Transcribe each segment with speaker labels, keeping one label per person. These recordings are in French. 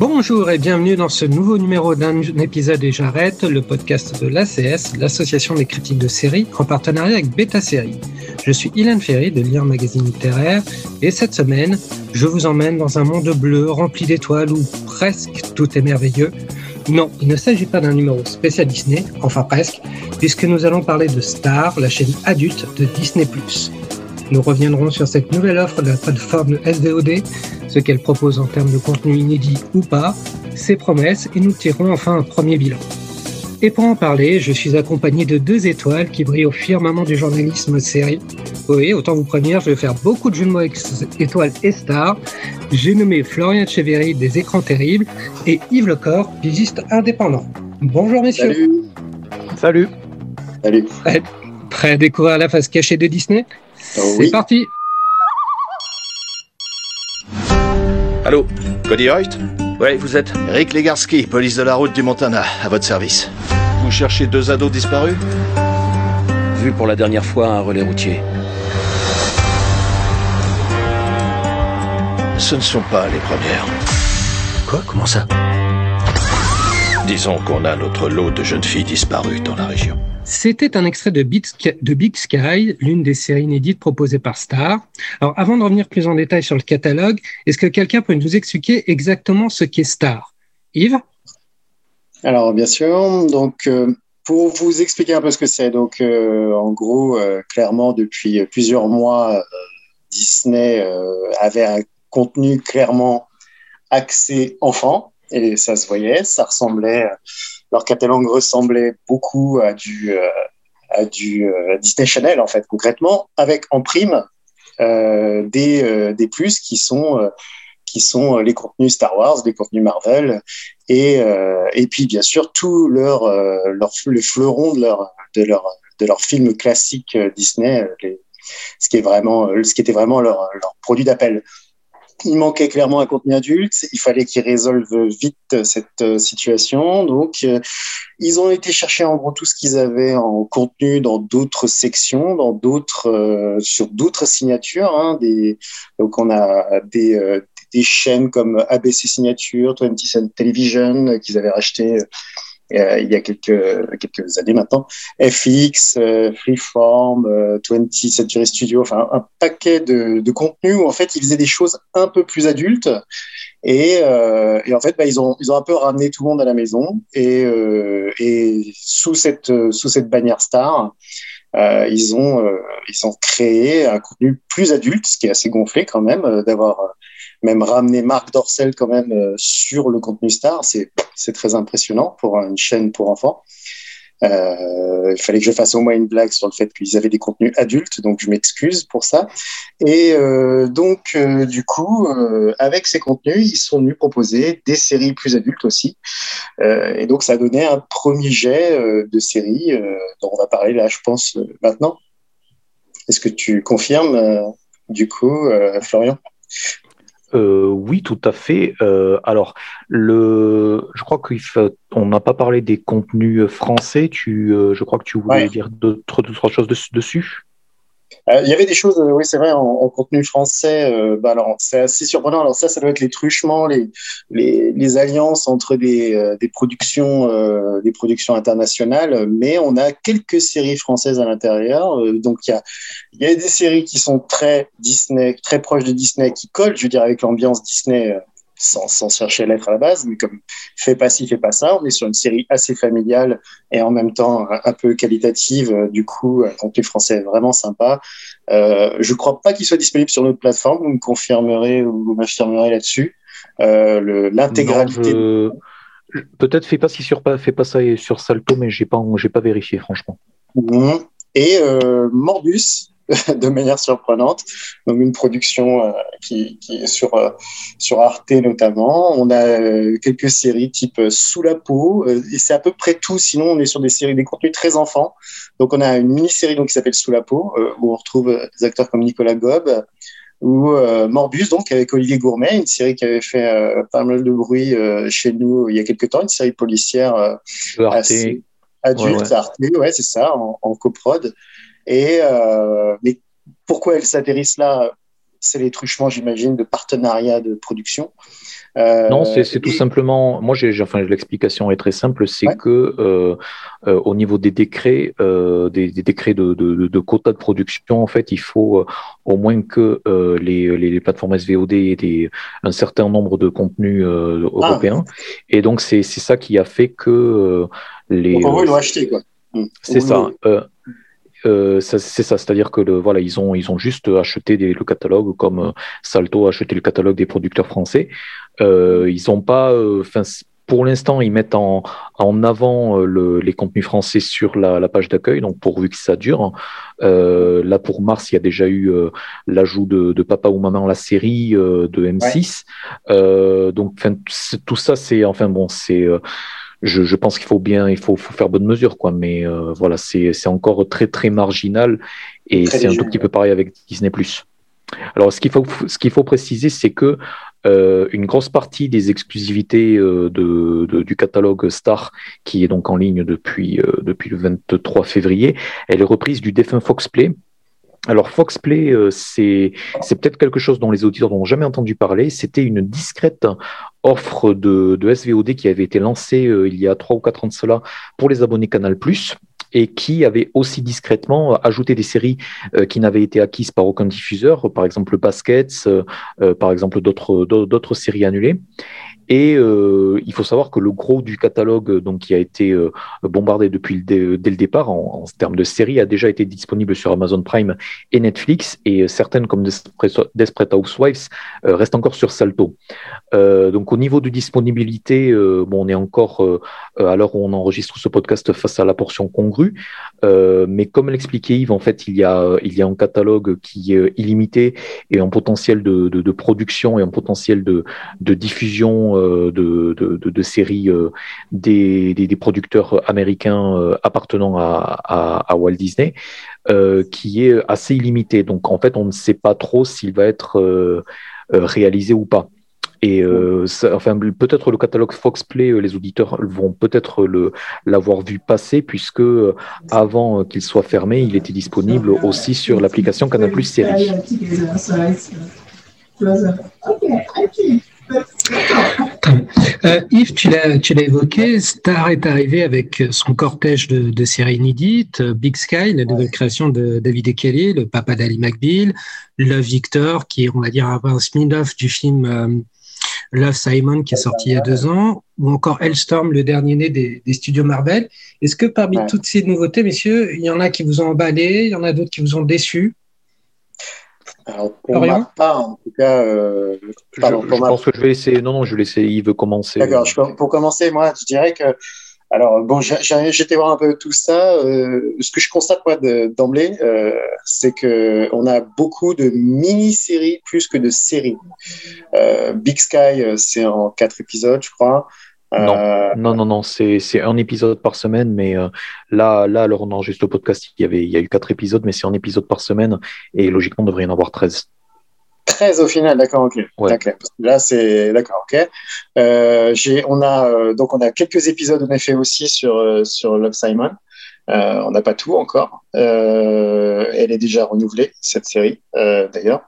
Speaker 1: Bonjour et bienvenue dans ce nouveau numéro d'un épisode et j'arrête, le podcast de l'ACS, l'association des critiques de séries, en partenariat avec Beta Série. Je suis Ilan Ferry de Lire Magazine Littéraire et cette semaine, je vous emmène dans un monde bleu rempli d'étoiles où presque tout est merveilleux. Non, il ne s'agit pas d'un numéro spécial Disney, enfin presque, puisque nous allons parler de Star, la chaîne adulte de Disney+. Nous reviendrons sur cette nouvelle offre de la plateforme SVOD, ce qu'elle propose en termes de contenu inédit ou pas, ses promesses, et nous tirerons enfin un premier bilan. Et pour en parler, je suis accompagné de deux étoiles qui brillent au firmament du journalisme série. Oui, autant vous prévenir, je vais faire beaucoup de jeux de mots avec étoiles et stars. J'ai nommé Florian Cheverry des Écrans Terribles et Yves Lecor, pigiste indépendant. Bonjour messieurs.
Speaker 2: Salut.
Speaker 3: Salut.
Speaker 1: Prêt, prêt à découvrir la face cachée de Disney?
Speaker 3: Oh
Speaker 1: C'est
Speaker 3: oui.
Speaker 1: parti
Speaker 4: Allô Cody Hoyt
Speaker 5: Ouais, vous êtes?
Speaker 4: Rick Legarski, police de la route du Montana, à votre service. Vous cherchez deux ados disparus
Speaker 5: Vu pour la dernière fois un relais routier.
Speaker 4: Ce ne sont pas les premières.
Speaker 5: Quoi? Comment ça?
Speaker 4: Disons qu'on a notre lot de jeunes filles disparues dans la région.
Speaker 1: C'était un extrait de Big, Sky, l'une des séries inédites proposées par Star. Alors, avant de revenir plus en détail sur le catalogue, est-ce que quelqu'un peut nous expliquer exactement ce qu'est Star? Yves?
Speaker 6: Alors, bien sûr. Donc, euh, pour vous expliquer un peu ce que c'est, donc, euh, en gros, euh, clairement, depuis plusieurs mois, Disney avait un contenu clairement axé enfant, et ça se voyait, ça ressemblait, leur catalogue ressemblait beaucoup à du, euh, à du euh, Disney Channel, en fait, concrètement, avec en prime euh, des, des plus qui sont, qui sont les contenus Star Wars, les contenus Marvel, et, et puis bien sûr tout leur, euh, leur le de leur de leur de leurs films classiques euh, Disney, ce qui est vraiment ce qui était vraiment leur leur produit d'appel. Il manquait clairement un contenu adulte. Il fallait qu'ils résolvent vite cette euh, situation. Donc, euh, ils ont été chercher en gros tout ce qu'ils avaient en contenu dans d'autres sections, dans d'autres, euh, sur d'autres signatures. Hein, des, donc, on a des, euh, des chaînes comme ABC Signature, 20th Century Television, euh, qu'ils avaient racheté euh, il y a quelques, années maintenant, FX, euh, Freeform, euh, 20th Century Studio, enfin un paquet de, contenus où en fait ils faisaient des choses un peu plus adultes. Et, euh, en fait bah, ils, ont, un peu ramené tout le monde à la maison. Et, sous, cette, bannière star, ils, ont, ils ont créé un contenu plus adulte, ce qui est assez gonflé quand même, d'avoir même ramené Marc Dorcel quand même euh, sur le contenu star, c'est très impressionnant pour une chaîne pour enfants. Euh, il fallait que je fasse au moins une blague sur le fait qu'ils avaient des contenus adultes, donc je m'excuse pour ça. Et euh, donc, du coup, avec ces contenus, ils sont venus proposer des séries plus adultes aussi. Et donc, ça a donné un premier jet de séries dont on va parler là, je pense, maintenant. Est-ce que tu confirmes, du coup, Florian?
Speaker 2: Euh, oui, tout à fait. Euh, alors, le, je crois qu'on n'a pas parlé des contenus français. Tu, euh, je crois que tu voulais
Speaker 6: Ouais.
Speaker 2: dire d'autres d'autres choses dessus?
Speaker 6: Euh, Il y avait des choses, euh, oui, c'est vrai, en, en contenu français. euh, bah alors, c'est assez surprenant. Alors ça, ça doit être les truchements, les les, alliances entre des, des productions, des productions internationales. Mais on a quelques séries françaises à l'intérieur. Donc il y a y a des séries qui sont très Disney, très proches de Disney, qui collent, je veux dire, avec l'ambiance Disney. Sans, sans chercher à l'être à la base, mais comme fais pas ci, fais pas ça, on est sur une série assez familiale et en même temps un, peu qualitative. Euh, Du coup, un contenu français vraiment sympa. Euh, je crois pas qu'il soit disponible sur notre plateforme. Vous me confirmerez ou vous m'affirmerez là-dessus. Euh, L'intégralité.
Speaker 2: Je- Peut-être fais pas si sur pas fais pas ça sur Salto, mais j'ai pas j'ai pas vérifié franchement.
Speaker 6: Mhm. Et euh, Morbus, de manière surprenante. Donc une production euh, qui, qui, est sur euh, sur Arte notamment. On a euh, quelques séries type Sous la peau et c'est à peu près tout. Sinon on est sur des séries des contenus très enfants. Donc on a une mini-série donc qui s'appelle Sous la peau où on retrouve des acteurs comme Nicolas Gob ou Morbus donc avec Olivier Gourmet, une série qui avait fait pas mal de bruit chez nous il y a quelques temps, une série policière assez adulte, Arte, ouais c'est ça, en, en coprod. Et euh, mais pourquoi elles s'atterrissent là C'est les truchements, j'imagine, de partenariats de production.
Speaker 2: Euh, non, c'est tout simplement. Moi, j'ai, enfin, l'explication est très simple. C'est que euh, euh, au niveau des décrets, des, des, décrets de, de, de, quotas de production, en fait, il faut au moins que les, les, les, plateformes SVOD aient des, un certain nombre de contenus européens. Ah. Et donc, c'est ça qui a fait que les.
Speaker 6: Donc, en gros, ils l'ont acheté, quoi.
Speaker 2: C'est ça. Euh, c'est ça, c'est-à-dire que le, voilà, ils ont ils ont juste acheté des, le catalogue comme euh, Salto a acheté le catalogue des producteurs français. Euh, ils ont pas, euh, enfin pour l'instant, ils mettent en, en avant le, les contenus français sur la, la page d'accueil, donc pourvu que ça dure. Euh, là, pour mars, il y a déjà eu euh, l'ajout de, de, Papa ou Maman, la série euh, de M6. Ouais. donc, tout ça, c'est enfin bon, c'est je, je, pense qu'il faut bien, il faut, faut, faire bonne mesure, quoi. Mais euh, voilà, c'est encore très très marginal et c'est un tout petit peu pareil avec Disney+. Alors, ce qu'il faut, ce qu'il faut préciser, c'est que euh, une grosse partie des exclusivités euh, de, de, du catalogue Star, qui est donc en ligne depuis, euh, depuis le 23 février, elle est reprise du défunt Fox Play, alors Fox Play, euh, c'est peut-être quelque chose dont les auditeurs n'ont jamais entendu parler. C'était une discrète offre de, SVOD qui avait été lancée euh, il y a trois ou quatre ans de cela pour les abonnés Canal+ et qui avait aussi discrètement ajouté des séries euh, qui n'avaient été acquises par aucun diffuseur, par exemple Baskets, euh, euh, par exemple d'autres séries annulées. Et euh, il faut savoir que le gros du catalogue, donc qui a été euh, bombardé depuis dès le départ en, termes de séries, a déjà été disponible sur Amazon Prime et Netflix, et certaines comme Desperate Housewives euh, restent encore sur Salto. Euh, donc au niveau de disponibilité, euh, bon, on est encore à l'heure où on enregistre ce podcast face à la portion congrue, mais comme l'expliquait Yves, en fait, il y a il y a un catalogue qui est illimité et un potentiel de, production et un potentiel de, diffusion euh, de, de, de, séries euh, des, des, des, producteurs américains euh, appartenant à, à, à Walt Disney, qui est assez illimité. Donc en fait, on ne sait pas trop s'il va être réalisé ou pas. Et euh, ça, enfin, peut-être le catalogue Fox Play, les auditeurs vont peut-être le l'avoir vu passer, puisque avant qu'il soit fermé, il était disponible aussi sur l'application Canal Plus Série.
Speaker 1: Euh, Yves, tu l'as évoqué, Star est arrivé avec son cortège de, de séries inédites, Big Sky, la nouvelle création de David Kelly, le papa d'Ali McBeal, Love Victor, qui est, on va dire, un spin-off du film euh, Love Simon, qui est sorti il y a deux ans, ou encore Hellstorm, le dernier né des, des studios Marvel. Est-ce que parmi toutes ces nouveautés, messieurs, il y en a qui vous ont emballé, il y en a d'autres qui vous ont déçu
Speaker 6: alors, pour ma part, en tout cas, euh,
Speaker 2: pardon, je, je pense que je vais laisser. Non, non, je vais laisser Yves commencer.
Speaker 6: D'accord. Pour commencer, moi, je dirais que. Alors, bon, j'étais voir un peu tout ça. Euh, ce que je constate, moi, d'emblée, euh, c'est que on a beaucoup de mini-séries plus que de séries. Euh, Big Sky, c'est en quatre épisodes, je crois.
Speaker 2: Non, euh... non, non, non, c'est un épisode par semaine, mais euh, là, là, alors on enregistre le podcast, il y, avait, il y a eu quatre épisodes, mais c'est un épisode par semaine, et logiquement, on devrait y en avoir 13.
Speaker 6: 13 au final, d'accord, ok.
Speaker 2: Ouais.
Speaker 6: Là, c'est d'accord, ok. Euh, on a donc on a quelques épisodes en effet aussi sur sur Love Simon. Euh, on n'a pas tout encore. elle est déjà renouvelée cette série d'ailleurs.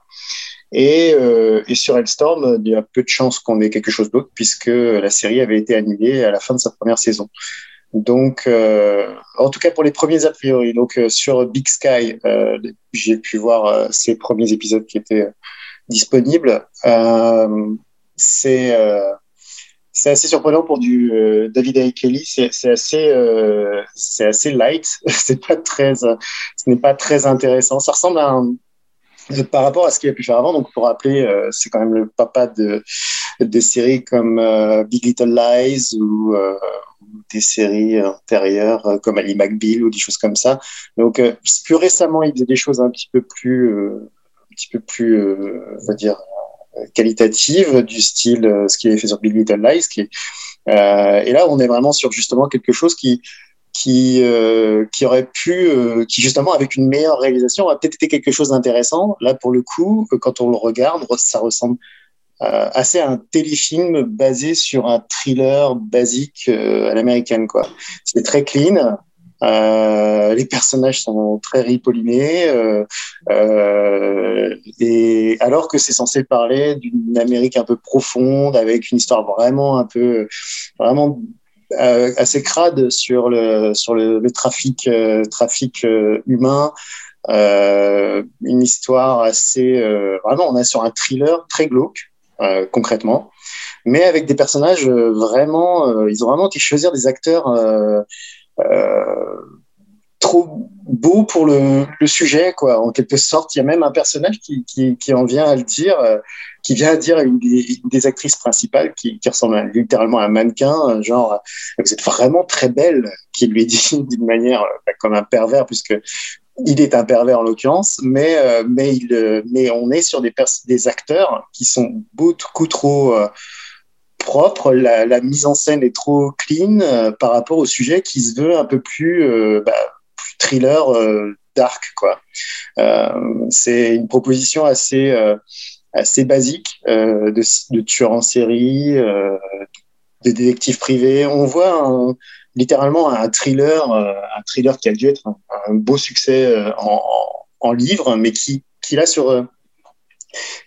Speaker 6: Et, euh, et, sur Hellstorm, il y a peu de chances qu'on ait quelque chose d'autre puisque la série avait été annulée à la fin de sa première saison. Donc, euh, en tout cas pour les premiers a priori. Donc euh, sur Big Sky, euh, j'ai pu voir euh, ces premiers épisodes qui étaient disponibles. c'est c'est assez surprenant pour du David A. Kelly. C'est assez c'est assez light. c'est pas très ce n'est pas très intéressant. Ça ressemble à un par rapport à ce qu'il a pu faire avant. Donc, pour rappeler, euh, c'est quand même le papa de, de séries comme euh, Big Little Lies ou, euh, des séries antérieures comme Ali McBeal ou des choses comme ça. Donc plus récemment, il faisait des choses un petit peu plus, un petit peu plus, on va dire, qualitatives du style ce qu'il avait fait sur Big Little Lies. Et là, on est vraiment sur justement quelque chose qui qui euh, qui aurait pu euh, qui justement avec une meilleure réalisation aurait peut-être été quelque chose d'intéressant. Là pour le coup euh, quand on le regarde ça ressemble euh, assez à un téléfilm basé sur un thriller basique euh, à l'américaine quoi. C'est très clean. Les personnages sont très ripollinés et alors que c'est censé parler d'une Amérique un peu profonde avec une histoire vraiment un peu vraiment assez crade sur le sur le, le trafic euh, trafic euh, humain. Euh, une histoire assez euh, vraiment on est sur un thriller très glauque euh, concrètement. Mais avec des personnages euh, vraiment euh, ils ont vraiment été choisir des acteurs euh, euh, beaux pour le, sujet quoi. En quelque sorte il y a même un personnage qui, qui, en vient à le dire euh, qui vient à dire une des, actrices principales qui, ressemble littéralement à un mannequin, euh, genre euh, vous êtes vraiment très belle, qui lui dit d'une manière bah, comme un pervers puisque il est un pervers en l'occurrence, mais mais mais on est sur des des acteurs qui sont beaucoup trop propres, la, mise en scène est trop clean par rapport au sujet qui se veut un peu plus, bah, thriller euh, dark quoi. Euh, c'est une proposition assez euh, assez basique de, de tueurs en série, de détectives privés. On voit littéralement un thriller, un thriller qui a dû être un, beau succès en, en, livre, mais qui, qui là sur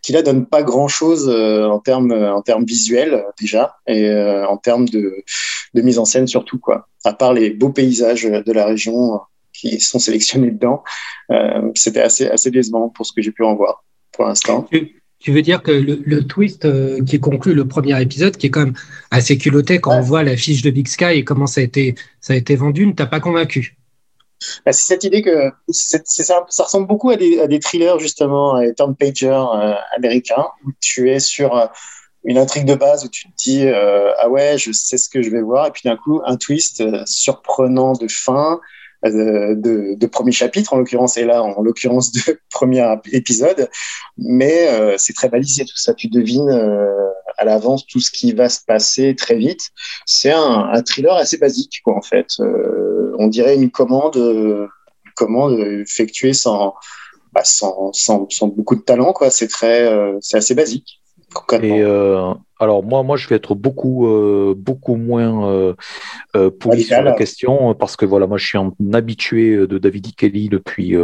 Speaker 6: qui là donne pas grand chose en termes en termes visuels déjà et en termes de, de mise en scène surtout quoi. À part les beaux paysages de la région qui sont sélectionnés dedans, euh, c'était assez assez décevant pour ce que j'ai pu en voir pour l'instant.
Speaker 1: Tu, veux dire que le, le twist euh, qui conclut le premier épisode, qui est quand même assez culotté quand
Speaker 6: Ouais.
Speaker 1: on voit la fiche de Big Sky et comment ça a été, ça a été vendu, ne t'a pas convaincu?
Speaker 6: Bah, c'est cette idée que ça, ça ressemble beaucoup à des, à des thrillers justement, à des turn pager euh, américains où tu es sur euh, une intrigue de base où tu te dis euh, ah ouais je sais ce que je vais voir et puis d'un coup un twist euh, surprenant de fin euh, de, de premier chapitre en l'occurrence et là en l'occurrence de premier épisode. Mais euh, c'est très balisé tout ça. Tu devines euh, à l'avance tout ce qui va se passer très vite. C'est un, thriller assez basique quoi en fait. Euh, on dirait une commande euh, une commande effectuée sans bah, sans, sans, sans beaucoup de talent quoi. C'est très euh, c'est assez basique.
Speaker 2: Et euh, alors moi, moi, je vais être beaucoup, euh, beaucoup moins euh, poli sur la question parce que voilà, moi, je suis un habitué de David. Kelly depuis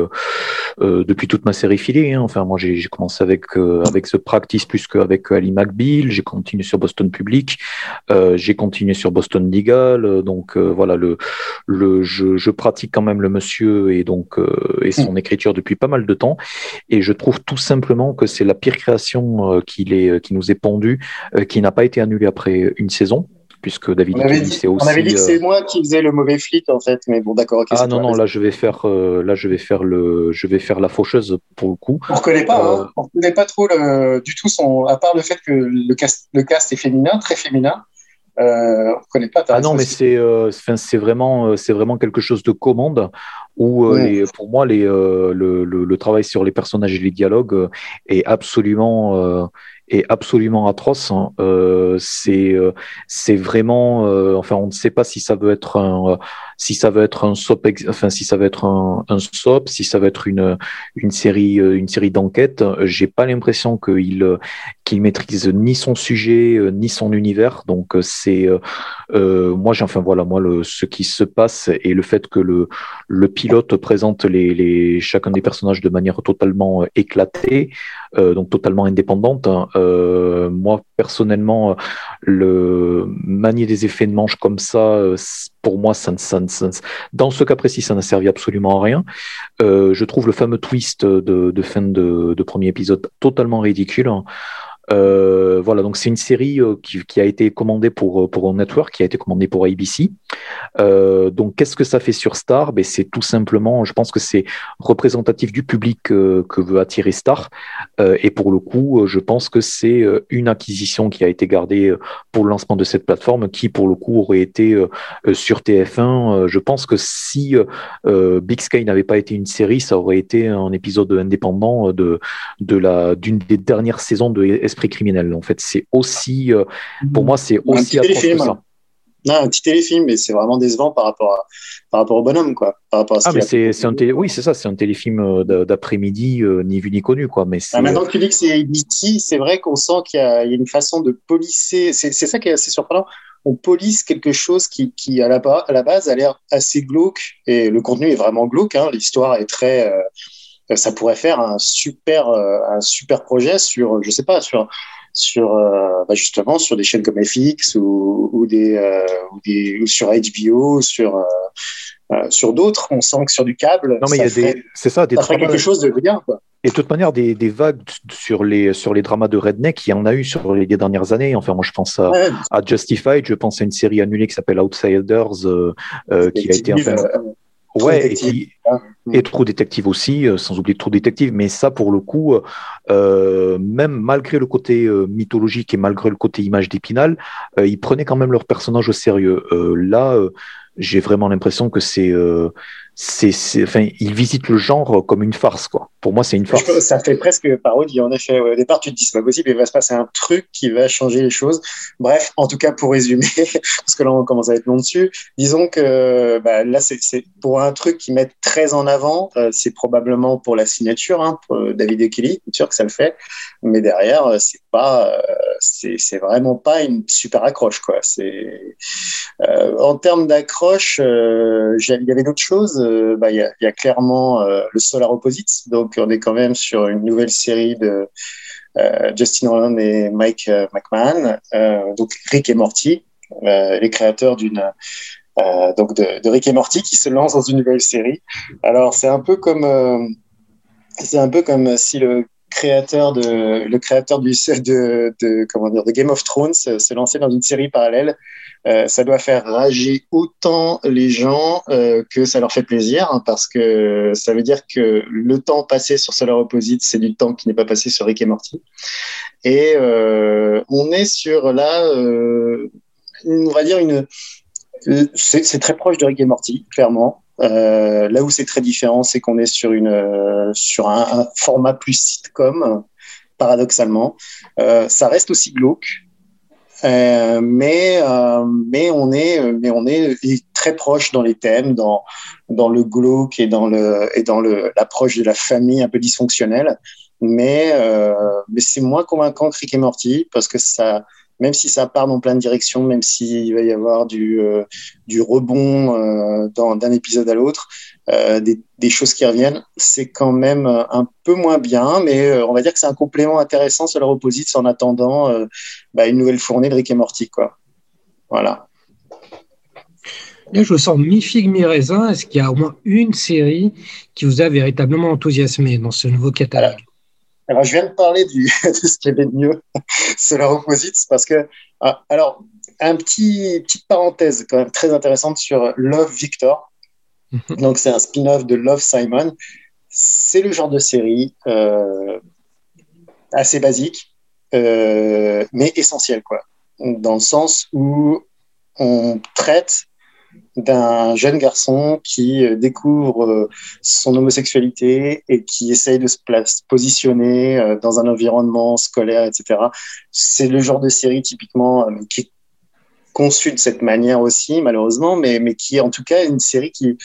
Speaker 2: euh, euh, depuis toute ma série filée. hein. Enfin, moi, j'ai commencé avec euh, avec The Practice plus qu'avec Ali McBeal. J'ai continué sur Boston Public. Euh, j'ai continué sur Boston Legal. Euh, Donc euh, voilà, le le je, je pratique quand même le monsieur et donc euh, et son écriture depuis pas mal de temps. Et je trouve tout simplement que c'est la pire création euh, qu'il est, qui nous est pendue, euh, qui n'a pas été annulée après une saison, puisque David
Speaker 6: on avait dit,
Speaker 2: c'est
Speaker 6: on
Speaker 2: aussi.
Speaker 6: avait dit que
Speaker 2: euh,
Speaker 6: c'est moi qui faisais le mauvais flic en fait mais bon d'accord
Speaker 2: Ah non non là je vais faire euh, là je vais faire le je vais faire la faucheuse pour le coup.
Speaker 6: On reconnaît pas,
Speaker 2: Euh,
Speaker 6: hein. on reconnaît pas trop le, du tout son, à part le fait que le cast, le cast est féminin, très féminin. Euh, on reconnaît pas.
Speaker 2: Ah non, mais c'est euh, c'est vraiment, euh, c'est vraiment quelque chose de commande où, euh,
Speaker 6: Mm.
Speaker 2: les, pour moi, les, euh, le, le, le travail sur les personnages et les dialogues euh, est absolument, euh, est absolument atroce. hein. Euh, c'est, euh, c'est vraiment, euh, enfin, on ne sait pas si ça veut être un, si ça veut être un soap, enfin, si ça veut être un, un soap, si ça va être une, une série, une série d'enquêtes. J'ai pas l'impression qu'il, qu'il maîtrise ni son sujet ni son univers. Donc c'est moi enfin voilà moi le ce qui se passe et le fait que le le pilote présente les, les chacun des personnages de manière totalement éclatée donc totalement indépendante hein. Euh, moi personnellement euh, le manier des effets de manche comme ça euh, pour moi ça ça, ça dans ce cas précis ça n'a servi absolument à rien euh, je trouve le fameux twist de, fin de, de premier épisode totalement ridicule hein. Euh, voilà, donc c'est une série euh, qui, a été commandée pour, pour un network, qui a été commandée pour ABC. Euh, donc qu'est-ce que ça fait sur Star? Ben, C'est tout simplement, je pense que c'est représentatif du public que veut attirer Star. et pour le coup, je pense que c'est une acquisition qui a été gardée pour le lancement de cette plateforme qui, pour le coup, aurait été sur TF1. je pense que si Big Sky n'avait pas été une série, ça aurait été un épisode indépendant de, de d'une des dernières saisons de Esprit criminel. En fait, c'est aussi, euh, pour moi, c'est aussi
Speaker 6: un que ça. Non, un petit téléfilm, mais c'est vraiment décevant par rapport, à, par rapport au bonhomme, quoi. Par rapport à
Speaker 2: ah, mais c'est, un télé... oui, c'est ça, c'est un téléfilm euh, d'après-midi, euh, ni vu ni connu, quoi. Mais
Speaker 6: ah, maintenant que tu dis que c'est ABC, c'est vrai qu'on sent qu'il y a, il y a une façon de polisser. C'est, ça qui est assez surprenant. On polisse quelque chose qui, qui à, la, à la base, a l'air assez glauque, et le contenu est vraiment glauque. Hein. L'histoire est très. Ça pourrait faire un super, un super projet sur, je sais pas, sur sur euh, bah justement sur des chaînes comme FX ou, ou des, euh, ou des ou sur HBO, sur euh, sur d'autres. On sent que sur du câble,
Speaker 2: non mais il y a des, c'est ça,
Speaker 6: des ça quelque chose de bien quoi.
Speaker 2: Et de toute manière, des, des, vagues sur les, sur les dramas de Redneck, il y en a eu sur les dernières années. Enfin, moi, je pense à, à Justified, je pense à une série annulée qui s'appelle Outsiders, euh, qui a été. Enfin, Ouais, et, hein. et, True Detective aussi, euh, sans oublier True Detective, mais ça pour le coup, euh, même malgré le côté euh, mythologique et malgré le côté image d'Épinal, euh, ils prenaient quand même leur personnage au sérieux. Euh, là, j'ai vraiment l'impression que c'est c'est, enfin, il visite le genre comme une farce, quoi. Pour moi, c'est une farce.
Speaker 6: Ça fait presque parodie, en effet. Au départ, tu te dis, c'est pas possible, il va se passer un truc qui va changer les choses. Bref, en tout cas, pour résumer, parce que là, on commence à être long dessus, disons que bah, là, c'est, pour un truc qui met très en avant, euh, c'est probablement pour la signature, hein, pour David et Kelly, c'est sûr que ça le fait. Mais derrière, euh, c'est pas, euh, c'est, c'est vraiment pas une super accroche, quoi. C'est, en termes d'accroche, il y avait d'autres choses euh, bah, il y, a, clairement euh, le Solar Opposites. Donc, on est quand même sur une nouvelle série de euh, Justin Roland et Mike McMahon. donc, Rick et Morty, les créateurs d'une donc de, Rick et Morty qui se lancent dans une nouvelle série. Alors, c'est un peu comme c'est un peu comme si le créateur de le créateur du de comment dire de Game of Thrones se lançait dans une série parallèle euh, ça doit faire rager autant les gens euh, que ça leur fait plaisir, hein, parce que ça veut dire que le temps passé sur Solar Opposite, c'est du temps qui n'est pas passé sur Rick et Morty. Et euh, on est sur là, on va dire une, c'est très proche de Rick et Morty, clairement. là où c'est très différent, c'est qu'on est sur une sur un, un, format plus sitcom, paradoxalement. ça reste aussi glauque. Euh, mais euh, mais on est mais on est très proche dans les thèmes, dans dans le glauque et dans le et dans le l'approche de la famille un peu dysfonctionnelle. Mais euh, mais c'est moins convaincant que Rick et Morty parce que ça même si ça part dans plein de directions, même s'il va y avoir du, euh, du rebond euh, d'un épisode à l'autre, euh, des, des, choses qui reviennent, c'est quand même un peu moins bien, mais on va dire que c'est un complément intéressant sur leur opposite en attendant bah, une nouvelle fournée de Rick et Morty. Quoi. Voilà.
Speaker 1: Là, je vous sens mi-figue, mi-raisin. Est-ce qu'il y a au moins une série qui vous a véritablement enthousiasmé dans ce nouveau catalogue?
Speaker 6: Alors, je viens de parler du, de ce qui avait de mieux, Solar Opposites, parce que, ah, alors, un petit, petite parenthèse quand même très intéressante sur Love Victor. Mhm. Donc, c'est un spin-off de Love Simon. C'est le genre de série euh, assez basique, euh, mais essentiel, quoi. Dans le sens où on traite d'un jeune garçon qui euh, découvre son homosexualité et qui essaye de se positionner dans un environnement scolaire, etc. C'est le genre de série typiquement qui est conçue de cette manière aussi, malheureusement, mais, mais qui est en tout cas une série qui,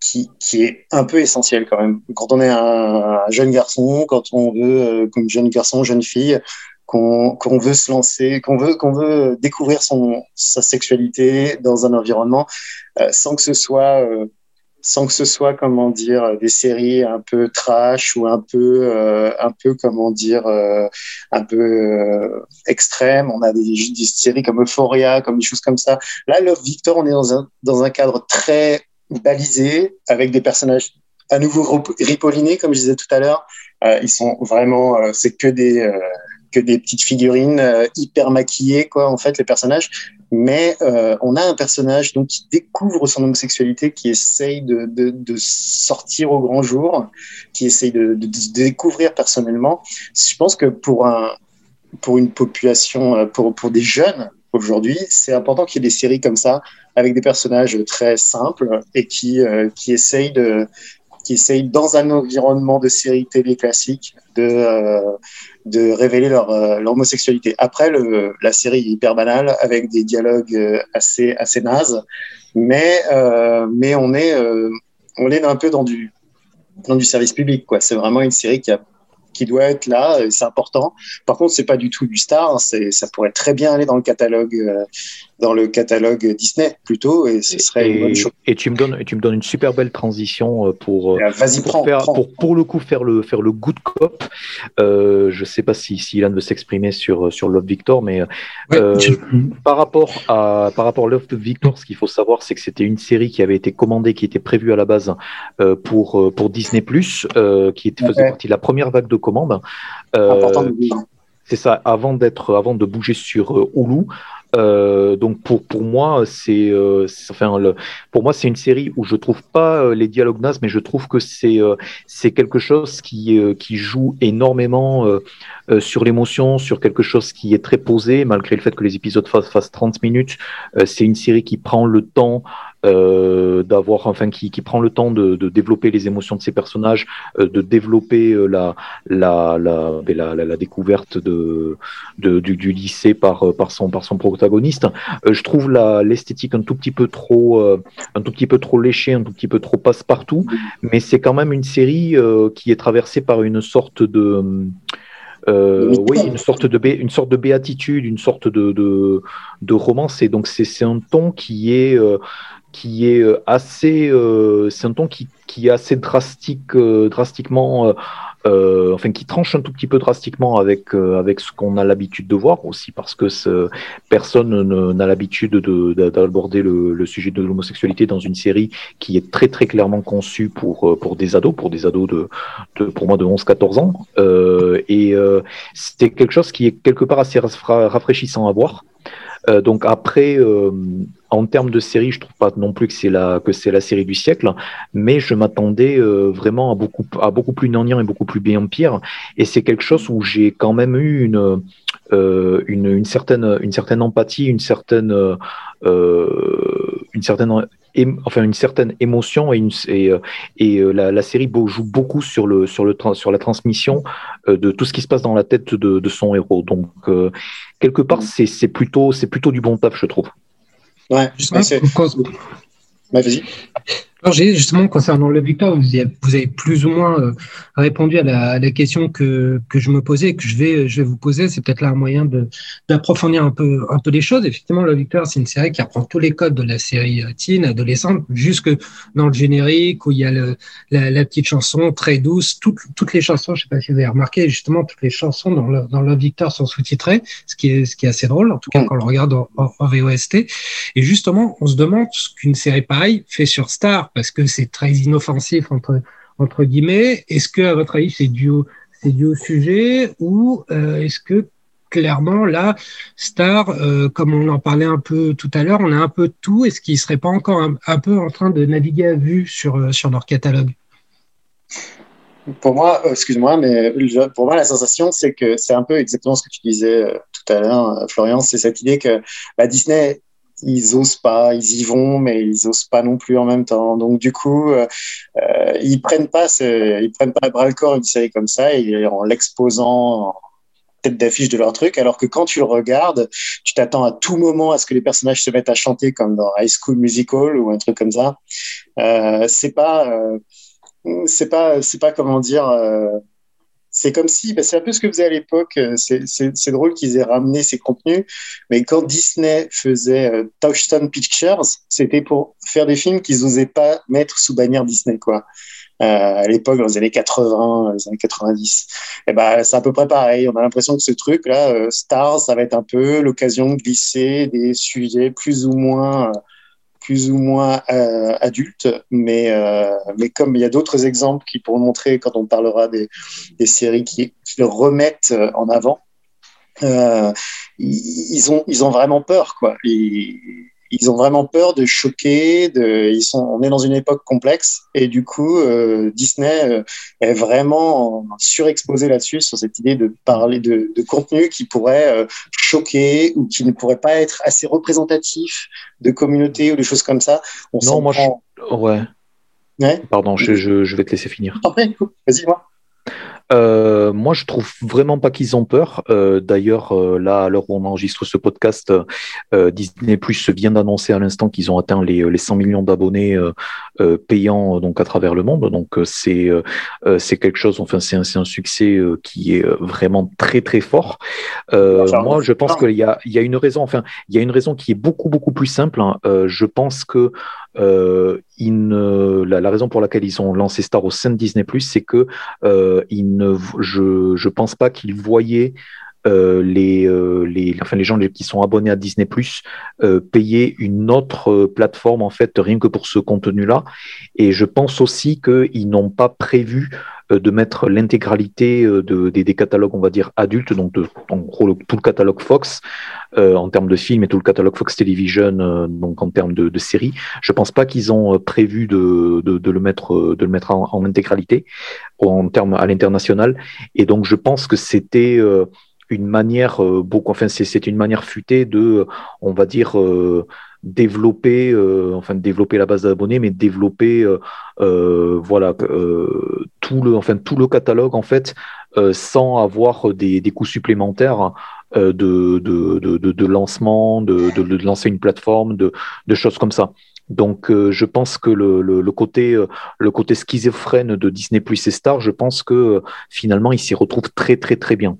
Speaker 6: qui, qui, est un peu essentielle quand même. Quand on est un, jeune garçon, quand on veut, comme jeune garçon, jeune fille, qu'on veut se lancer, qu'on veut, qu'on veut découvrir son, sa sexualité dans un environnement euh, sans que ce soit, euh, sans que ce soit, comment dire, des séries un peu trash ou un peu, euh, un peu, comment dire, un peu extrême. On a des, des, séries comme Euphoria, comme des choses comme ça. Là, Love Victor, on est dans un, dans un cadre très balisé avec des personnages à nouveau ripollinés, comme je disais tout à l'heure. ils sont vraiment, c'est que des que des petites figurines euh, hyper maquillées, quoi, en fait, les personnages. Mais euh, on a un personnage donc qui découvre son homosexualité, qui essaye de, de, de sortir au grand jour, qui essaye de, de, découvrir personnellement. Je pense que pour un pour une population, euh, pour, pour des jeunes aujourd'hui, c'est important qu'il y ait des séries comme ça, avec des personnages très simples et qui, euh, qui essayent de qui essayent dans un environnement de série télé classique de, euh, de révéler leur, euh, homosexualité. Après, la série est hyper banale avec des dialogues euh, assez, assez nazes, mais, mais on est, on est un peu dans du, dans du service public. quoi. C'est vraiment une série qui a qui doit être là, c'est important. Par contre, c'est pas du tout du star, c'est ça pourrait très bien aller dans le catalogue dans le catalogue Disney plutôt et ce serait
Speaker 2: et,
Speaker 6: une bonne chose.
Speaker 2: Et tu me donnes et tu me donnes une super belle transition euh, pour
Speaker 6: pour,
Speaker 2: prends,
Speaker 6: faire,
Speaker 2: prends. pour pour le coup faire le faire le good cop. Euh, je sais pas si si Ilan veut s'exprimer sur sur Love Victor mais ouais, euh, par rapport à par rapport à Love Victor, ce qu'il faut savoir c'est que c'était une série qui avait été commandée qui était prévue à la base euh, pour pour Disney Plus qui était, faisait ouais. partie de la première vague de commandes. C'est ça avant d'être avant de bouger sur Hulu euh, donc pour pour moi c'est euh, enfin le, pour moi c'est une série où je trouve pas euh, les dialogues nazes mais je trouve que c'est euh, c'est quelque chose qui euh, qui joue énormément euh, sur l'émotion sur quelque chose qui est très posé malgré le fait que les épisodes fassent, fassent 30 minutes. C'est une série qui prend le temps euh, d'avoir enfin qui, qui prend le temps de, de, développer les émotions de ses personnages, euh, de développer euh, la, la, la, la, la, découverte de, de du, du, lycée par, par, son, par son protagoniste. je trouve l'esthétique un tout petit peu trop un tout petit peu trop léchée, un tout petit peu trop passe-partout, mais c'est quand même une série qui est traversée par une sorte de euh, oui, une sorte de une sorte de béatitude, une sorte de de, de romance. Et donc c'est un ton qui est euh, qui est assez, euh, c'est un ton qui, qui est assez drastique, euh, drastiquement, euh, enfin qui tranche un tout petit peu drastiquement avec avec ce qu'on a l'habitude de voir aussi parce que personne n'a l'habitude d'aborder le, sujet de l'homosexualité dans une série qui est très très clairement conçue pour pour des ados, pour des ados de, de pour moi de 11-14 ans, et c'est quelque chose qui est quelque part assez rafraîchissant à voir. Euh, donc après, euh, en termes de série, je trouve pas non plus que c'est la que c'est la série du siècle, mais je m'attendais euh, vraiment à beaucoup à beaucoup plus gnangnan et beaucoup plus bien pire. Et c'est quelque chose où j'ai quand même eu une euh, une, une, certaine une certaine empathie, une certaine une certaine enfin une certaine émotion et, une, et, et la, la, série joue beaucoup sur le sur le sur la transmission de tout ce qui se passe dans la tête de, de son héros. Donc quelque part c'est plutôt c'est plutôt du bon taf, je trouve.
Speaker 6: Ouais, c'est. Bah, vas-y.
Speaker 1: Alors, justement concernant le Victor, vous avez, plus ou moins euh, répondu à la, à la, question que, que je me posais et que je vais, je vais vous poser. C'est peut-être là un moyen d'approfondir un peu, un peu les choses. Effectivement, le Victor, c'est une série qui apprend tous les codes de la série euh, teen, adolescente, jusque dans le générique où il y a le, la, la, petite chanson très douce. Toutes, toutes les chansons, je sais pas si vous avez remarqué, justement, toutes les chansons dans le, dans le Victor sont sous-titrées, ce qui est, ce qui est assez drôle, en tout cas quand on regarde en, en, en VOST. Et justement, on se demande ce qu'une série pareille fait sur Star parce que c'est très inoffensif entre entre guillemets. Est-ce que à votre avis c'est dû au c'est dû au sujet ou euh, est-ce que clairement là Star euh, comme on en parlait un peu tout à l'heure, on a un peu tout. Est-ce qu'ils seraient pas encore un, un, peu en train de naviguer à vue sur euh, sur leur catalogue?
Speaker 6: Pour moi, excuse-moi, mais pour moi, la sensation, c'est que c'est un peu exactement ce que tu disais tout à l'heure, Florian, c'est cette idée que bah, Disney ils osent pas, ils y vont, mais ils osent pas non plus en même temps. Donc du coup, euh, ils prennent pas, ce, ils prennent pas à bras le corps une série comme ça, et en l'exposant tête d'affiche de leur truc, alors que quand tu le regardes, tu t'attends à tout moment à ce que les personnages se mettent à chanter comme dans High School Musical ou un truc comme ça. Euh, c'est pas, euh, c'est pas, c'est pas comment dire c'est comme si, bah, c'est un peu ce que faisait à l'époque. C'est drôle qu'ils aient ramené ces contenus, mais quand Disney faisait euh, Touchstone Pictures, c'était pour faire des films qu'ils n'osaient pas mettre sous bannière Disney, quoi. Euh, à l'époque, dans les années 80, les années 90. Et ben, c'est à peu près pareil. On a l'impression que ce truc-là, euh, Star, ça va être un peu l'occasion de glisser des sujets plus ou moins plus ou moins euh, adulte, mais, euh, mais comme il y a d'autres exemples qui pourront montrer quand on parlera des, des séries qui, qui, le remettent en avant, euh, ils, ont, ils ont vraiment peur, quoi. Ils ont vraiment peur de choquer. De, ils sont, on est dans une époque complexe et du coup, euh, Disney euh, est vraiment surexposé là-dessus sur cette idée de parler de, de contenu qui pourrait euh, choquer ou qui ne pourrait pas être assez représentatif de communauté ou des choses comme ça.
Speaker 2: On non, moi, je... ouais. ouais. Pardon, je, je, je, vais te laisser finir.
Speaker 6: Vas-y, moi.
Speaker 2: Euh, moi, je trouve vraiment pas qu'ils ont peur. Euh, D'ailleurs, euh, là, à l'heure où on enregistre ce podcast, Disney Plus vient d'annoncer à l'instant qu'ils ont atteint les, les 100 millions d'abonnés payants donc à travers le monde. Donc, c'est c'est quelque chose. Enfin, c'est un, un, succès qui est vraiment très très fort. moi, je pense qu'il y a il y a une raison. Enfin, il y a une raison qui est beaucoup beaucoup plus simple. Hein. je pense que euh, la, la, raison pour laquelle ils ont lancé Star au sein de Disney+, c'est que euh, ne, je je pense pas qu'ils voyaient euh, les, euh, les, enfin, les gens qui sont abonnés à Disney Plus euh, payer une autre plateforme en fait rien que pour ce contenu-là. Et je pense aussi qu'ils n'ont pas prévu de mettre l'intégralité de, des, des, catalogues, on va dire adultes, donc de, en gros tout le catalogue Fox euh, en termes de films et tout le catalogue Fox Television, euh, donc en termes de, de séries. Je pense pas qu'ils ont prévu de, le mettre de le mettre en, en intégralité en termes à l'international. Et donc je pense que c'était une manière euh, enfin c'est une manière futée de, euh, on va dire, euh, développer, enfin développer la base d'abonnés, mais développer, voilà, tout le, enfin tout le catalogue en fait, sans avoir des, des coûts supplémentaires. De, de, de, de, lancement, de, lancer une plateforme, de, choses comme ça. Donc, je pense que le, le, le, côté, le côté schizophrène de Disney Plus et Star, je pense que finalement, il s'y retrouve très, très, très bien.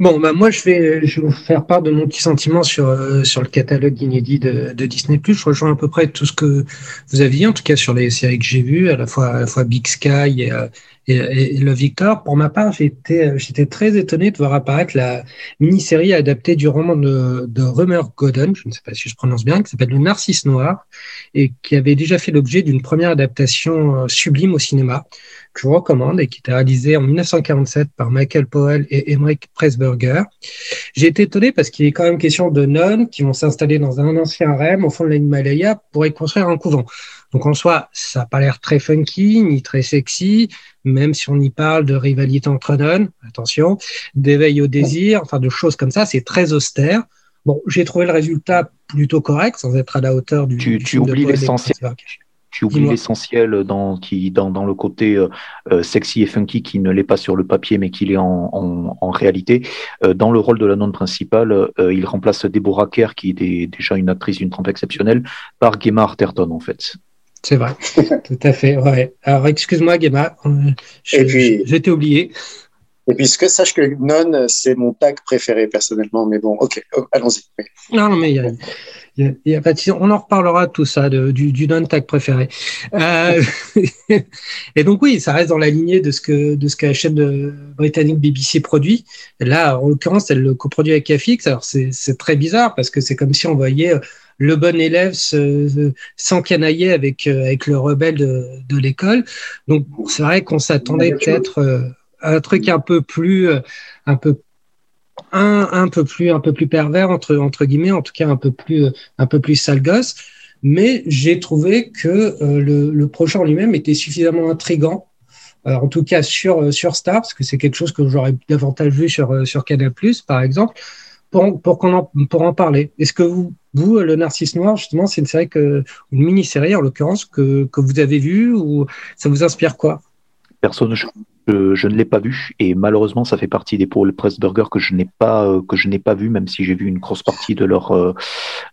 Speaker 1: Bon, bah moi, je vais, vous faire part de mon petit sentiment sur, euh, sur le catalogue inédit de, Disney+. Je rejoins à peu près tout ce que vous aviez, en tout cas sur les séries que j'ai vues, à la fois, Big Sky et, euh, Le Victor. Pour ma part, j'étais, j'étais très étonné de voir apparaître la mini-série adaptée du roman de, de Rummer Godden, je ne sais pas si je prononce bien, qui s'appelle Le Narcisse Noir, et qui avait déjà fait l'objet d'une première adaptation euh, sublime au cinéma que je vous recommande et qui était réalisé en 1947 par Michael Powell et Emmerich Pressburger. J'ai été étonné parce qu'il est quand même question de nonnes qui vont s'installer dans un ancien REM au fond de l'Himalaya pour y construire un couvent. Donc en soi, ça n'a pas l'air très funky ni très sexy, même si on y parle de rivalité entre nonnes, attention, d'éveil au désir, enfin de choses comme ça, c'est très austère. Bon, j'ai trouvé le résultat plutôt correct, sans être à la hauteur du.
Speaker 2: Tu, tu oublies l'essentiel tu oublies l'essentiel dans, qui, dans, dans le côté euh, euh, sexy et funky qui ne l'est pas sur le papier mais qui l'est en, en, en, réalité. Euh, dans le rôle de la nonne principale, il remplace Deborah Kerr, qui est déjà une actrice d'une trempe exceptionnelle, par Gemma Arterton en fait.
Speaker 1: C'est vrai, tout à fait. Ouais. Alors excuse-moi Gemma, j'étais oublié.
Speaker 6: Et puis, que sache que Non, c'est mon tag préféré personnellement, mais bon, ok, oh, allons-y.
Speaker 1: Non, non, mais il y a, y a pas de... on en reparlera de tout ça, de, du, du non-tag préféré. Euh, et donc oui, ça reste dans la lignée de ce que de ce que la chaîne britannique BBC produit. Là, en l'occurrence, elle le coproduit avec FX. Alors c'est très bizarre parce que c'est comme si on voyait euh, le bon élève s'encanailler avec euh, avec le rebelle de, de l'école. Donc c'est vrai qu'on s'attendait peut-être à un truc un peu plus un peu un, peu plus un peu plus pervers entre entre guillemets, en tout cas un peu plus un peu plus sale gosse. Mais j'ai trouvé que euh, le, le, projet en lui-même était suffisamment intrigant, euh, en tout cas sur euh, sur Star, parce que c'est quelque chose que j'aurais davantage vu sur sur Canal+, par exemple, pour pour en pour en parler. Est-ce que vous vous le Narcisse Noir justement, c'est une série que une mini-série en l'occurrence que que vous avez vue ou ça vous inspire quoi?
Speaker 2: Personne, je, ne l'ai pas vu. Et malheureusement ça fait partie des Paul Pressburger que je n'ai pas euh, que je n'ai pas vu même si j'ai vu une grosse partie de leur euh,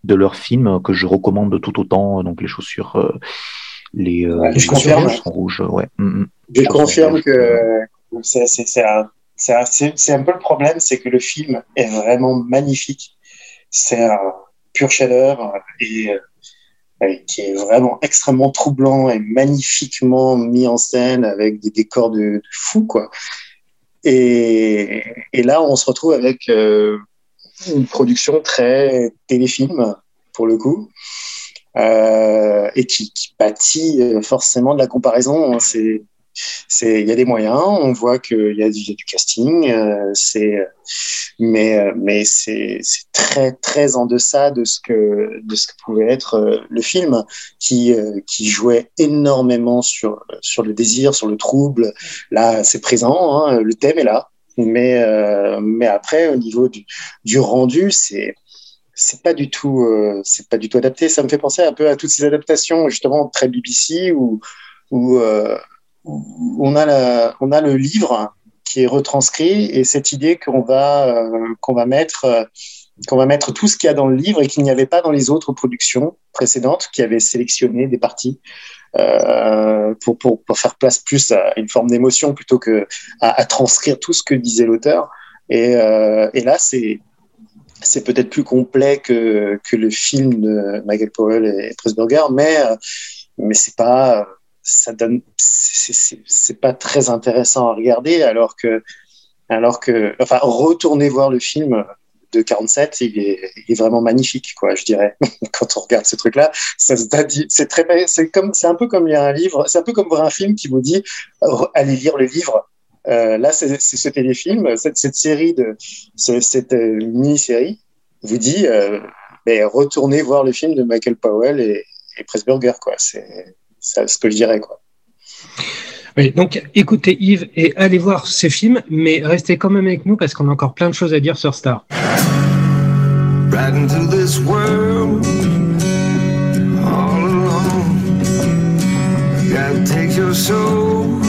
Speaker 2: de leur film que je recommande tout autant. Donc les chaussures euh, les,
Speaker 6: les chaussures rouges ouais. Mm, mm. Je confirme que c'est c'est un, un peu le problème c'est que le film est vraiment magnifique. C'est un pur chef-d'œuvre et qui est vraiment extrêmement troublant et magnifiquement mis en scène avec des décors de, de fou, quoi. Et, là, on se retrouve avec euh, une production très téléfilm, pour le coup, euh, et qui, qui, bâtit forcément de la comparaison. C'est il y a des moyens. On voit qu'il y a, du, casting. Euh, c'est, mais, euh, mais c'est, très, très en deçà de ce que, de ce que pouvait être euh, le film, qui, qui jouait énormément sur, sur le désir, sur le trouble. Là, c'est présent. Hein, le thème est là. Mais, mais après, au niveau du, du rendu, c'est c'est pas du tout c'est pas du tout adapté ça me fait penser un peu à toutes ces adaptations justement très BBC où on a le livre qui est retranscrit et cette idée qu'on va euh, euh, qu'on va mettre tout ce qu'il y a dans le livre et qu'il n'y avait pas dans les autres productions précédentes qui avaient sélectionné des parties euh, pour, faire place plus à une forme d'émotion plutôt que à, transcrire tout ce que disait l'auteur. Et, là, c'est peut-être plus complet que, le film de Michael Powell et Pressburger, mais, mais c'est pas, ça donne, c'est pas très intéressant à regarder, alors que, alors que, enfin, retourner voir le film de 47, il est, il est vraiment magnifique, quoi, je dirais. Quand on regarde ce truc-là, c'est très, c'est comme, c'est un peu comme lire un livre, c'est un peu comme voir un film qui vous dit, allez lire le livre euh, là, c'est ce téléfilm, cette, cette série de cette euh, mini-série vous dit, euh, mais retournez voir le film de Michael Powell et, et Pressburger, quoi. C'est ce que je dirais, quoi.
Speaker 1: Oui, donc écoutez Yves et allez voir ce film, mais restez quand même avec nous parce qu'on a encore plein de choses à dire sur Star. Right into this world, all alone. You gotta take your soul.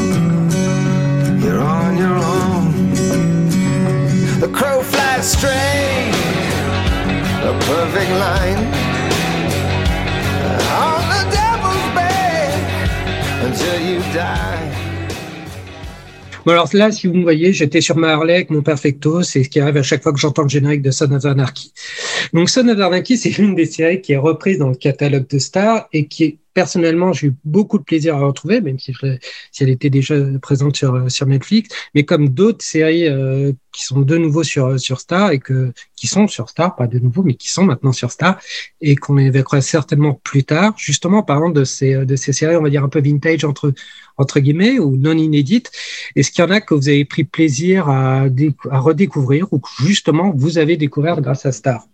Speaker 1: you're on your own. The crow flies straight, a perfect line. Bon alors là, si vous me voyez, j'étais sur ma Harley avec mon Perfecto, c'est ce qui arrive à chaque fois que j'entends le générique de Son of Anarchy. Donc Son of Anarchy, c'est une des séries qui est reprise dans le catalogue de Star et qui est personnellement, j'ai eu beaucoup de plaisir à retrouver, même si, elle était déjà présente sur, sur Netflix, mais comme d'autres séries euh, qui sont de nouveau sur, sur Star et que, qui sont sur Star, pas de nouveau, mais qui sont maintenant sur Star et qu'on évoquera certainement plus tard, justement en parlant de ces, de ces séries, on va dire un peu vintage entre, entre guillemets ou non inédites. Est-ce qu'il y en a que vous avez pris plaisir à, à redécouvrir ou que justement vous avez découvert grâce à Star?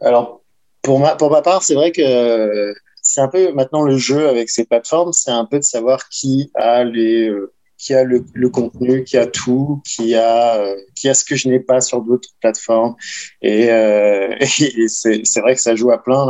Speaker 6: Alors, pour ma, part, c'est vrai que c'est un peu maintenant le jeu avec ces plateformes, c'est un peu de savoir qui a les, euh, qui a le, contenu, qui a tout, qui a, euh, qui a ce que je n'ai pas sur d'autres plateformes. Et, euh, c'est vrai que ça joue à plein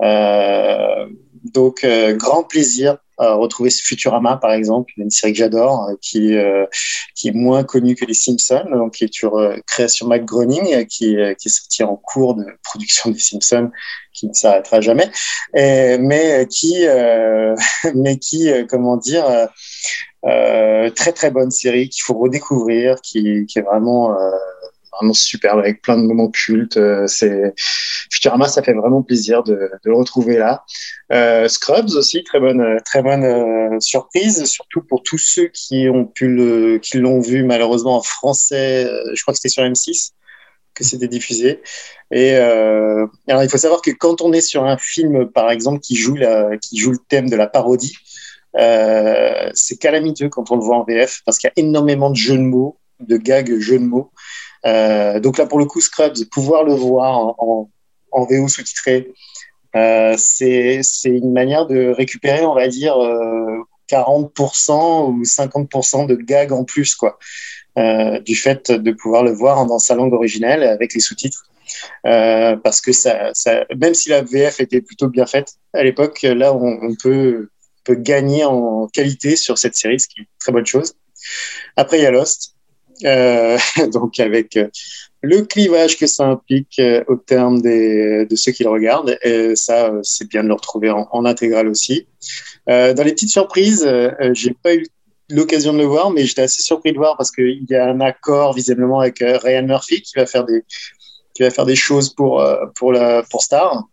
Speaker 6: là. Donc, grand plaisir retrouver Futurama, par exemple, une série que j'adore, euh, qui, euh, qui est moins connue que les Simpsons, donc qui est sur création Mac Groening, qui, qui est sorti en cours de production des Simpsons, qui ne s'arrêtera jamais, et, mais qui, mais qui, comment dire, très très bonne série qu'il faut redécouvrir, qui, qui est vraiment vraiment superbe avec plein de moments cultes. Euh, c'est Futurama, ça fait vraiment plaisir de, le retrouver là. Euh, Scrubs aussi, très bonne, très bonne euh, surprise, surtout pour tous ceux qui ont pu le, qui l'ont vu malheureusement en français. Euh, je crois que c'était sur M6 que c'était diffusé. Et euh, alors il faut savoir que quand on est sur un film, par exemple, qui joue la, qui joue le thème de la parodie, euh, c'est calamiteux quand on le voit en VF parce qu'il y a énormément de jeux de mots, de gags jeux de mots. Euh, donc là, pour le coup, Scrubs, pouvoir le voir en, VO sous-titré, euh, c'est une manière de récupérer, on va dire, euh, 40% ou 50% de gags en plus, quoi, euh, du fait de pouvoir le voir dans sa langue originelle avec les sous-titres. Euh, parce que ça, ça, même si la VF était plutôt bien faite à l'époque, là, on, peut, peut gagner en qualité sur cette série, ce qui est une très bonne chose. Après, il y a Lost, euh, donc avec euh, le clivage que ça implique euh, au terme des, de ceux qui le regardent. Et ça, c'est bien de le retrouver en, en intégrale aussi. Euh, dans les petites surprises, euh, j'ai pas eu l'occasion de le voir, mais j'étais assez surpris de voir parce qu'il y a un accord visiblement avec Ryan Murphy qui va faire des qui va faire des choses pour pour la pour Star.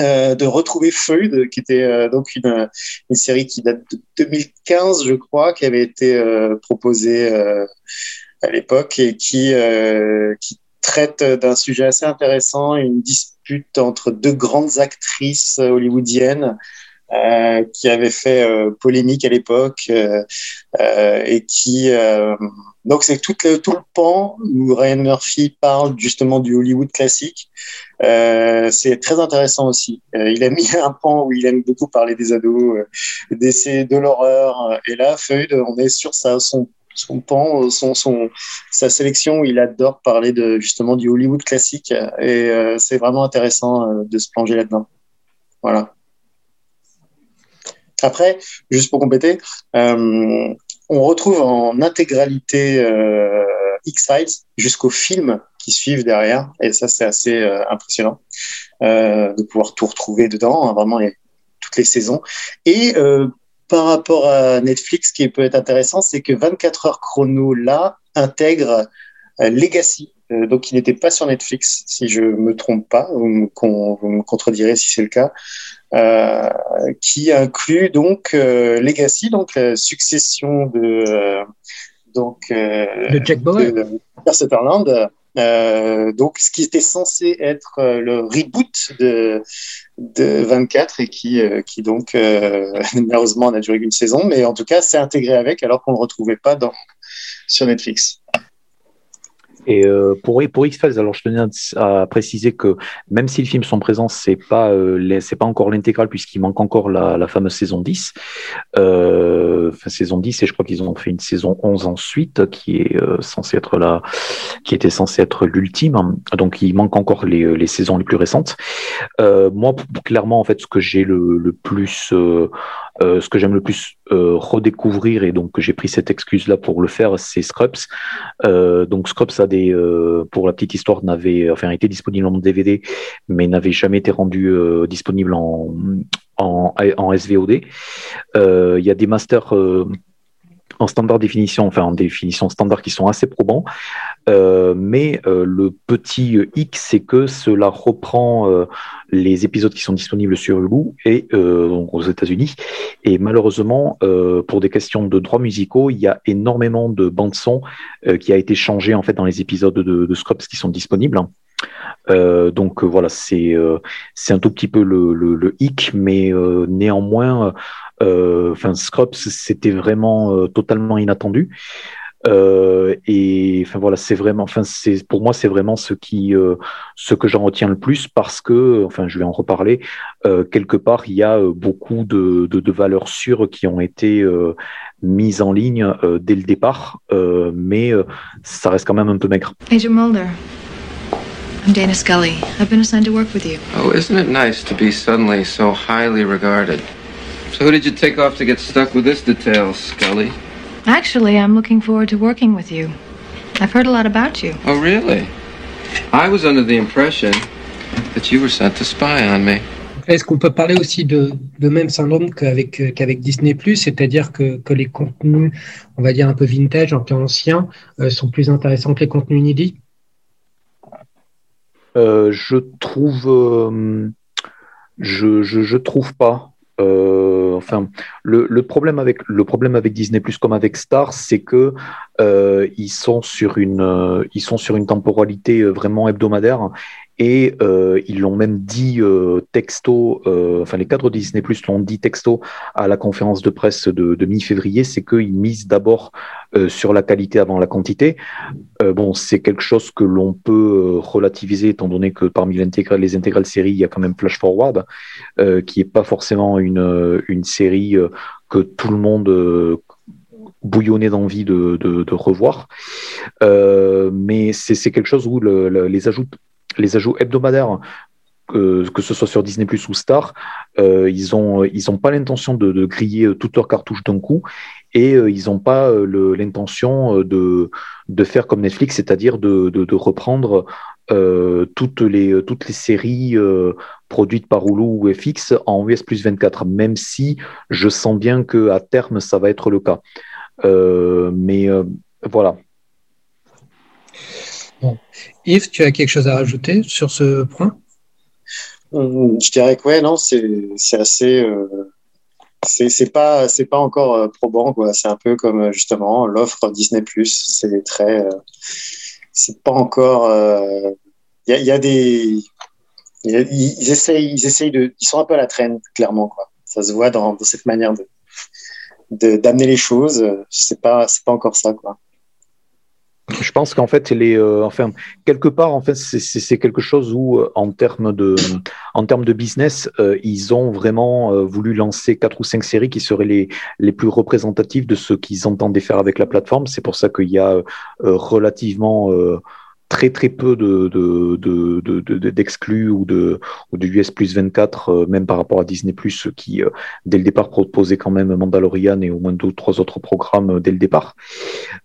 Speaker 6: Euh, de retrouver Freud, qui était euh, donc une, une, série qui date de 2015, je crois, qui avait été euh, proposée à l'époque et qui, qui traite d'un sujet assez intéressant, une dispute entre deux grandes actrices hollywoodiennes qui avait fait polémique à l'époque et qui donc c'est tout le, tout le pan où Ryan Murphy parle justement du Hollywood classique. Euh, c'est très intéressant aussi. Euh, il a mis un pan où il aime beaucoup parler des ados, euh, des, de l'horreur. Et là, Feud, on est sur ça, son, son pan, son, son, sa sélection il adore parler de, justement du Hollywood classique. Et euh, c'est vraiment intéressant euh, de se plonger là-dedans. Voilà. Après, juste pour compléter, euh, on retrouve en intégralité euh, X-Files jusqu'au film qui suivent derrière. Et ça, c'est assez euh, impressionnant euh, de pouvoir tout retrouver dedans, hein, vraiment les, toutes les saisons. Et euh, par rapport à Netflix, ce qui peut être intéressant, c'est que 24 heures chrono là intègre euh, Legacy, euh, donc qui n'était pas sur Netflix, si je me trompe pas, vous me, vous me contredirez si c'est le cas. Euh, qui inclut donc euh, Legacy, donc la succession de euh, donc
Speaker 1: de Jack Bauer, de
Speaker 6: Sutherland. Euh, donc, ce qui était censé être le reboot de, de 24 et qui, qui donc, malheureusement, n'a duré qu'une saison, mais en tout cas, s'est intégré avec alors qu'on ne le retrouvait pas dans, sur Netflix.
Speaker 2: Et euh, pour pour X-Files, alors je tenais à, préciser que même si les films sont présents, c'est pas euh, c'est pas encore l'intégrale puisqu'il manque encore la, la fameuse saison 10. Euh, enfin, saison 10 et je crois qu'ils ont fait une saison 11 ensuite qui est euh, censée être la qui était censée être l'ultime. Donc il manque encore les, les saisons les plus récentes. Euh, moi clairement en fait ce que j'ai le, le plus euh, ce que j'aime le plus euh, redécouvrir et donc j'ai pris cette excuse là pour le faire, c'est Scrubs. Euh, donc Scrubs a des, pour la petite histoire, n'avait enfin été disponible en DVD, mais n'avait jamais été rendu disponible en en, en SVOD. Il y a des masters en standard définition, enfin en définition standard qui sont assez probants. Euh, mais euh, le petit hic, c'est que cela reprend euh, les épisodes qui sont disponibles sur Hulu et donc aux États-Unis. Et malheureusement, pour des questions de droits musicaux, il y a énormément de bandes son qui a été changé en fait dans les épisodes de, de Scrubs qui sont disponibles. donc voilà, c'est c'est un tout petit peu le, le, le hic, mais néanmoins, enfin Scrubs, c'était vraiment totalement inattendu. Euh, et enfin voilà, c'est vraiment, enfin c'est pour moi c'est vraiment ce qui, euh, ce que j'en retiens le plus parce que, enfin je vais en reparler. Euh, quelque part, il y a beaucoup de, de, de valeurs sûres qui ont été mises en ligne dès le départ, mais ça reste quand même un peu maigre.
Speaker 7: Agent Mulder. I'm Dana Scully. I've been assigned to work with you.
Speaker 8: Oh, isn't it nice to be suddenly so highly regarded? So who did you take off to get stuck with this detail, Scully?
Speaker 7: Actually, I'm looking forward to working with you. I've heard a lot about you.
Speaker 8: Oh, really? I was under the impression that you were sent to spy on me.
Speaker 1: Est-ce qu'on peut parler aussi de, de même syndrome qu'avec euh, qu'avec Disney+, c'est-à-dire que, que les contenus, on va dire un peu vintage, un peu anciens, euh, sont plus intéressants que les contenus inédits?
Speaker 2: Euh, Je trouve, euh, je, je, je trouve pas. Enfin, le, problème avec Disney Plus comme avec Star, c'est que euh, ils sont sur une euh, ils sont sur une temporalité euh, vraiment hebdomadaire et euh, ils l'ont même dit euh, texto, euh, enfin les cadres Disney Plus l'ont dit texto à la conférence de presse de, mi-février, c'est qu'ils misent d'abord sur la qualité avant la quantité. Bon, c'est quelque chose que l'on peut relativiser étant donné que parmi les intégrales séries, il y a quand même Flash Forward, qui est pas forcément une, série que tout le monde bouillonné d'envie de, revoir. Mais c'est quelque chose où le, le, les ajouts les ajouts hebdomadaires, euh, que ce soit sur Disney Plus ou Star, euh, ils ont ils pas l'intention de, griller toutes leurs cartouches d'un coup et euh, ils n'ont pas euh, l'intention euh, de de faire comme Netflix, c'est-à-dire de, de, reprendre euh, toutes les toutes les séries produites par Hulu ou FX en US plus 24, même si je sens bien que à terme ça va être le cas. mais voilà,
Speaker 1: Yves, tu as quelque chose à rajouter sur ce point?
Speaker 6: Euh, Je dirais que ouais, non, c'est assez. Euh, c'est pas pas encore euh, probant quoi. C'est un peu comme euh, justement l'offre Disney C'est très. Euh, c'est pas encore. Il y a, des. Ils essayent ils essayent de. Ils sont un peu à la traîne clairement quoi. ça se voit dans, dans cette manière de d'amener les choses. C'est pas pas encore ça quoi.
Speaker 2: Je pense qu'en fait, les, euh, enfin, quelque part, en fait, c'est quelque chose où, euh, en termes de, en termes de business, euh, ils ont vraiment voulu lancer quatre ou cinq séries qui seraient les, les plus représentatives de ce qu'ils entendaient faire avec la plateforme. C'est pour ça qu'il y a relativement très très peu de, d'exclus ou de, ou de US plus 24, euh, même par rapport à Disney Plus, qui euh, dès le départ proposait quand même Mandalorian et au moins deux ou trois autres programmes euh, dès le départ.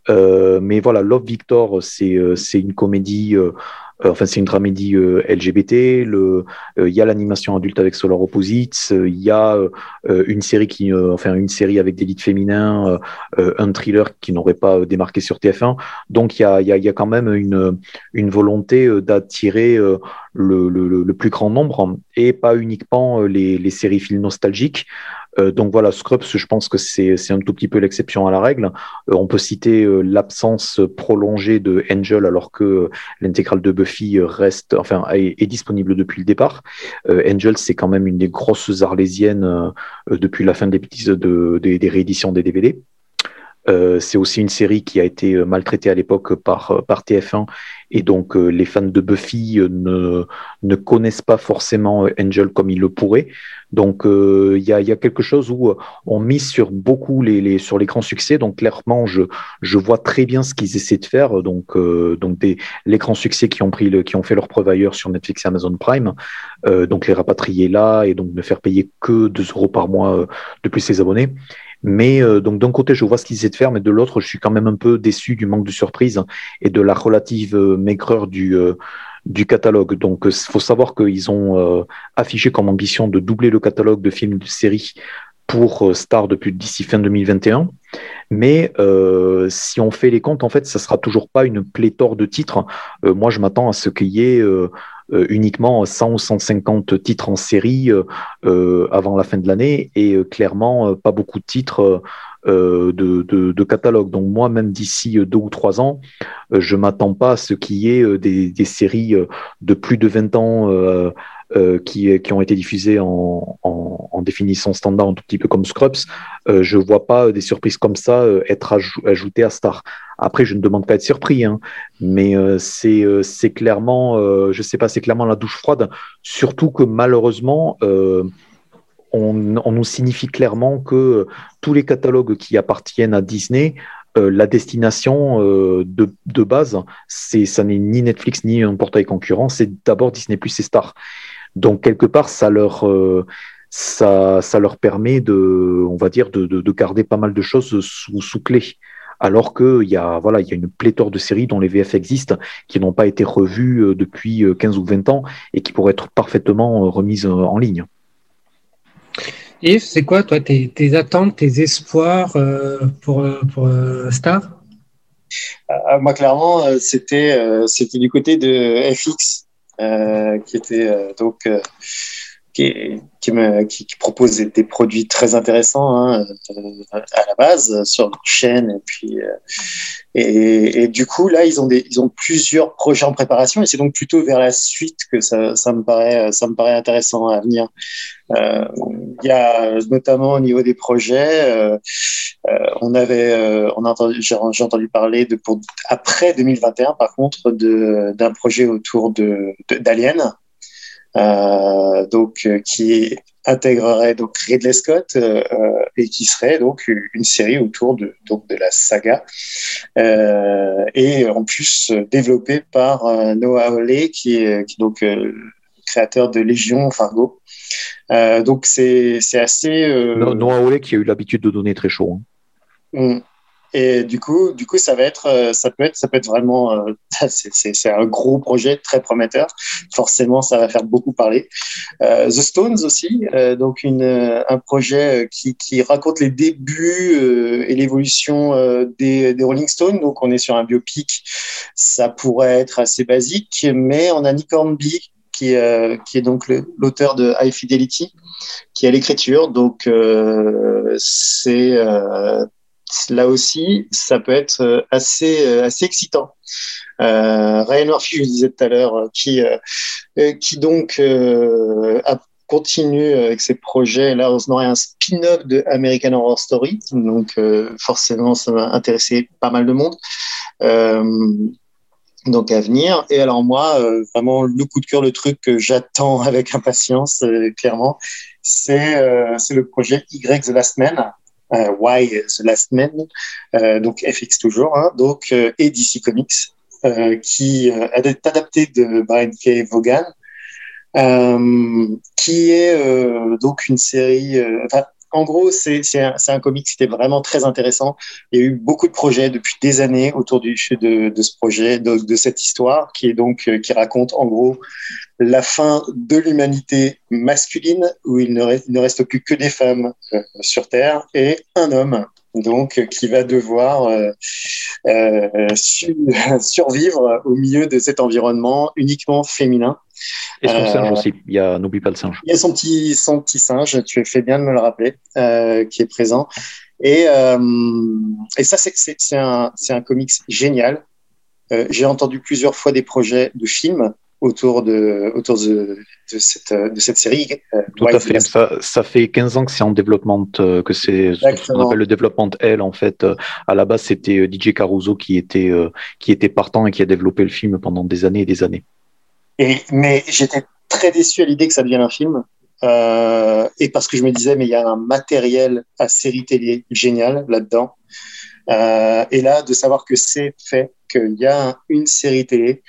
Speaker 2: mais voilà, Love Victor, c'est, une comédie enfin, c'est une dramédie euh, LGBT. Le, euh, il y a l'animation adulte avec Solar Opposites. Il y a une série qui, enfin, une série avec des leads féminins, un thriller qui n'aurait pas démarqué sur TF1. Donc, il y a, il y a, il y a quand même une, une volonté d'attirer le, le, le, plus grand nombre et pas uniquement les, les séries films nostalgiques. Euh, donc voilà, Scrubs, je pense que c'est un tout petit peu l'exception à la règle. Euh, on peut citer euh, l'absence prolongée de Angel alors que l'intégrale de Buffy reste, enfin, est, disponible depuis le départ. Angel, c'est quand même une des grosses arlésiennes depuis la fin des, de, des rééditions des DVD. Euh, c'est aussi une série qui a été euh, maltraitée à l'époque par, euh, par TF1 et donc les fans de Buffy ne, connaissent pas forcément Angel comme ils le pourraient. Donc il y, a, quelque chose où on mise sur beaucoup les, sur les grands succès. Donc clairement, je, je vois très bien ce qu'ils essaient de faire. Donc, donc des, les grands succès qui ont, pris le, qui ont fait leur preuve ailleurs sur Netflix et Amazon Prime. donc les rapatrier là et donc ne faire payer que 2 euros par mois depuis ses abonnés. Mais euh, donc d'un côté, je vois ce qu'ils essaient de faire, mais de l'autre, je suis quand même un peu déçu du manque de surprise et de la relative euh, maigreur du, euh, du catalogue. Donc il faut savoir qu'ils ont affiché comme ambition de doubler le catalogue de films de séries pour Star depuis d'ici fin 2021. Mais si on fait les comptes, en fait, ça sera toujours pas une pléthore de titres. Moi, je m'attends à ce qu'il y ait euh, uniquement 100 ou 150 titres en série avant la fin de l'année et clairement pas beaucoup de titres de, de, catalogue. Donc moi, même d'ici deux ou trois ans, je m'attends pas à ce qu'il y ait des, des, séries de plus de 20 ans euh, qui, ont été diffusés en, en, définition standard, un tout petit peu comme Scrubs, euh, je vois pas des surprises comme ça euh, être ajoutées à Star. Après, je ne demande pas être surpris, hein, mais c'est c'est clairement, je sais pas, c'est clairement la douche froide. Surtout que malheureusement, on, on, nous signifie clairement que tous les catalogues qui appartiennent à Disney la destination de, de, base, c'est ça n'est ni Netflix ni un portail concurrent, c'est d'abord Disney Plus et Star. Donc quelque part, ça leur euh, ça, ça, leur permet de, on va dire, de, de, garder pas mal de choses sous, sous clé. Alors qu'il y, a, voilà, il y a une pléthore de séries dont les VF existent, qui n'ont pas été revues euh, depuis 15 euh, ou 20 ans et qui pourraient être parfaitement remises en ligne.
Speaker 1: Yves, c'est quoi, toi, tes, tes, attentes, tes espoirs pour, pour Star?
Speaker 6: Moi, clairement, c'était c'était du côté de FX. Euh, qui était euh, donc euh, qui, qui, propose des produits très intéressants hein, à la base sur une chaîne. Et puis et, et, du coup là ils ont ils ont plusieurs projets en préparation. Et c'est donc plutôt vers la suite que ça, me paraît ça me paraît intéressant à venir. Euh, il y a notamment au niveau des projets euh, on avait on a j'ai entendu parler de pour après 2021 par contre de d'un projet autour de d'Alien. euh, donc euh, qui intégrerait donc Ridley Scott euh, et qui serait donc une série autour de donc de la saga et en plus développée par Noah Hawley qui est qui donc créateur de Légion Fargo. donc c'est c'est assez.
Speaker 2: Noah Hawley qui a eu l'habitude de donner très chaud.
Speaker 6: Hein. Mm. Et du coup, du coup, ça va être, euh, ça peut être, ça peut être vraiment, euh, c'est un gros projet très prometteur. Forcément, ça va faire beaucoup parler. Euh, The Stones aussi, donc une, un projet qui, qui raconte les débuts et l'évolution des, Rolling Stones. Donc, on est sur un biopic. Ça pourrait être assez basique, mais on a Nick Hornby qui, qui est donc l'auteur de High Fidelity, qui a l'écriture. Donc, c'est là aussi, ça peut être euh, assez, euh, assez excitant. Euh, Ryan Murphy, je disais tout à l'heure, qui, qui donc a continue avec ses projets. Là, on aurait un spin-off de American Horror Story, donc forcément, ça va intéresser pas mal de monde. donc à venir. Et alors moi, vraiment le coup de cœur, le truc que j'attends avec impatience, clairement, c'est c'est le projet Y The Last Man. Why The Last Man, donc FX toujours, hein, donc et DC Comics, qui est adapté de Brian K. Vaughan, euh, qui est euh, donc une série. Euh, en gros, c'est un, un comic qui était vraiment très intéressant. Il y a eu beaucoup de projets depuis des années autour du, de, de ce projet, de, cette histoire, qui est donc qui raconte en gros la fin de l'humanité masculine, où il ne, reste, plus que des femmes sur Terre et un homme donc qui va devoir euh, euh, survivre au milieu de cet environnement uniquement féminin.
Speaker 2: Et son singe euh, aussi, il y a, n'oublie pas le singe.
Speaker 6: Il y a son petit, son petit singe, tu fais bien de me le rappeler, qui est présent. Et, et ça, c'est un, un comics génial. J'ai entendu plusieurs fois des projets de films autour de, autour de, de, cette, de cette série.
Speaker 2: Euh, Tout à fait. Ça, ça, fait 15 ans que c'est en développement, euh, que c'est ce qu'on appelle le développement L. En fait, euh, à la base, c'était DJ Caruso qui était, qui était partant et qui a développé le film pendant des années et des années.
Speaker 6: Et, mais j'étais très déçu à l'idée que ça devienne un film. Euh, et parce que je me disais, mais il y a un matériel à série télé génial là-dedans. Euh, et là, de savoir que c'est fait, qu'il y a une série télé,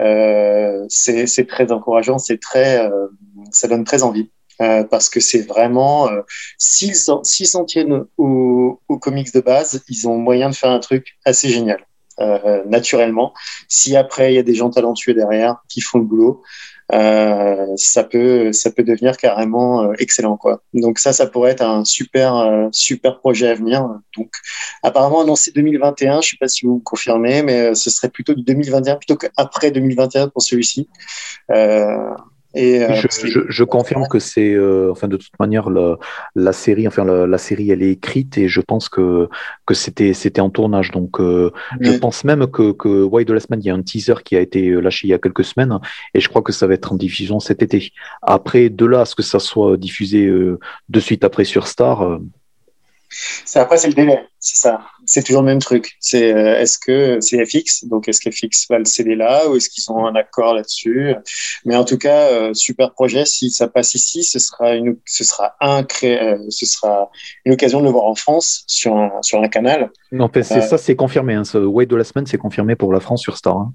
Speaker 6: euh, c'est très encourageant, c'est très, euh, ça donne très envie. Euh, parce que c'est vraiment, s'ils s'en tiennent aux, aux, comics de base, ils ont moyen de faire un truc assez génial, naturellement. Si après il y a des gens talentueux derrière qui font le boulot, euh, ça peut ça peut devenir carrément euh, excellent quoi. Donc ça ça pourrait être un super euh, super projet à venir. Donc apparemment annoncé 2021, je sais pas si vous confirmez, mais ce serait plutôt du 2021 plutôt qu'après 2021 pour celui-ci.
Speaker 2: Euh, je, confirme que c'est, euh, enfin de toute manière, la, la série, enfin la, série, elle est écrite et je pense que que c'était c'était en tournage. Donc, euh, je pense même que que Why de la semaine, il y a un teaser qui a été lâché il y a quelques semaines et je crois que ça va être en diffusion cet été. Après, de là à ce que ça soit diffusé de suite après sur Star.
Speaker 6: C'est après c'est le délai, c'est ça. C'est toujours le même truc. C'est euh, est-ce que c'est FX, donc est-ce que FX va le céder là ou est-ce qu'ils ont un accord là-dessus? Mais en tout cas, euh, super projet. Si ça passe ici, ce sera une, ce sera un euh, ce sera une occasion de le voir en France sur un sur un canal.
Speaker 2: Non, c'est ça, c'est confirmé. Hein, ce Wait de la semaine, c'est confirmé pour la France sur Star. Hein.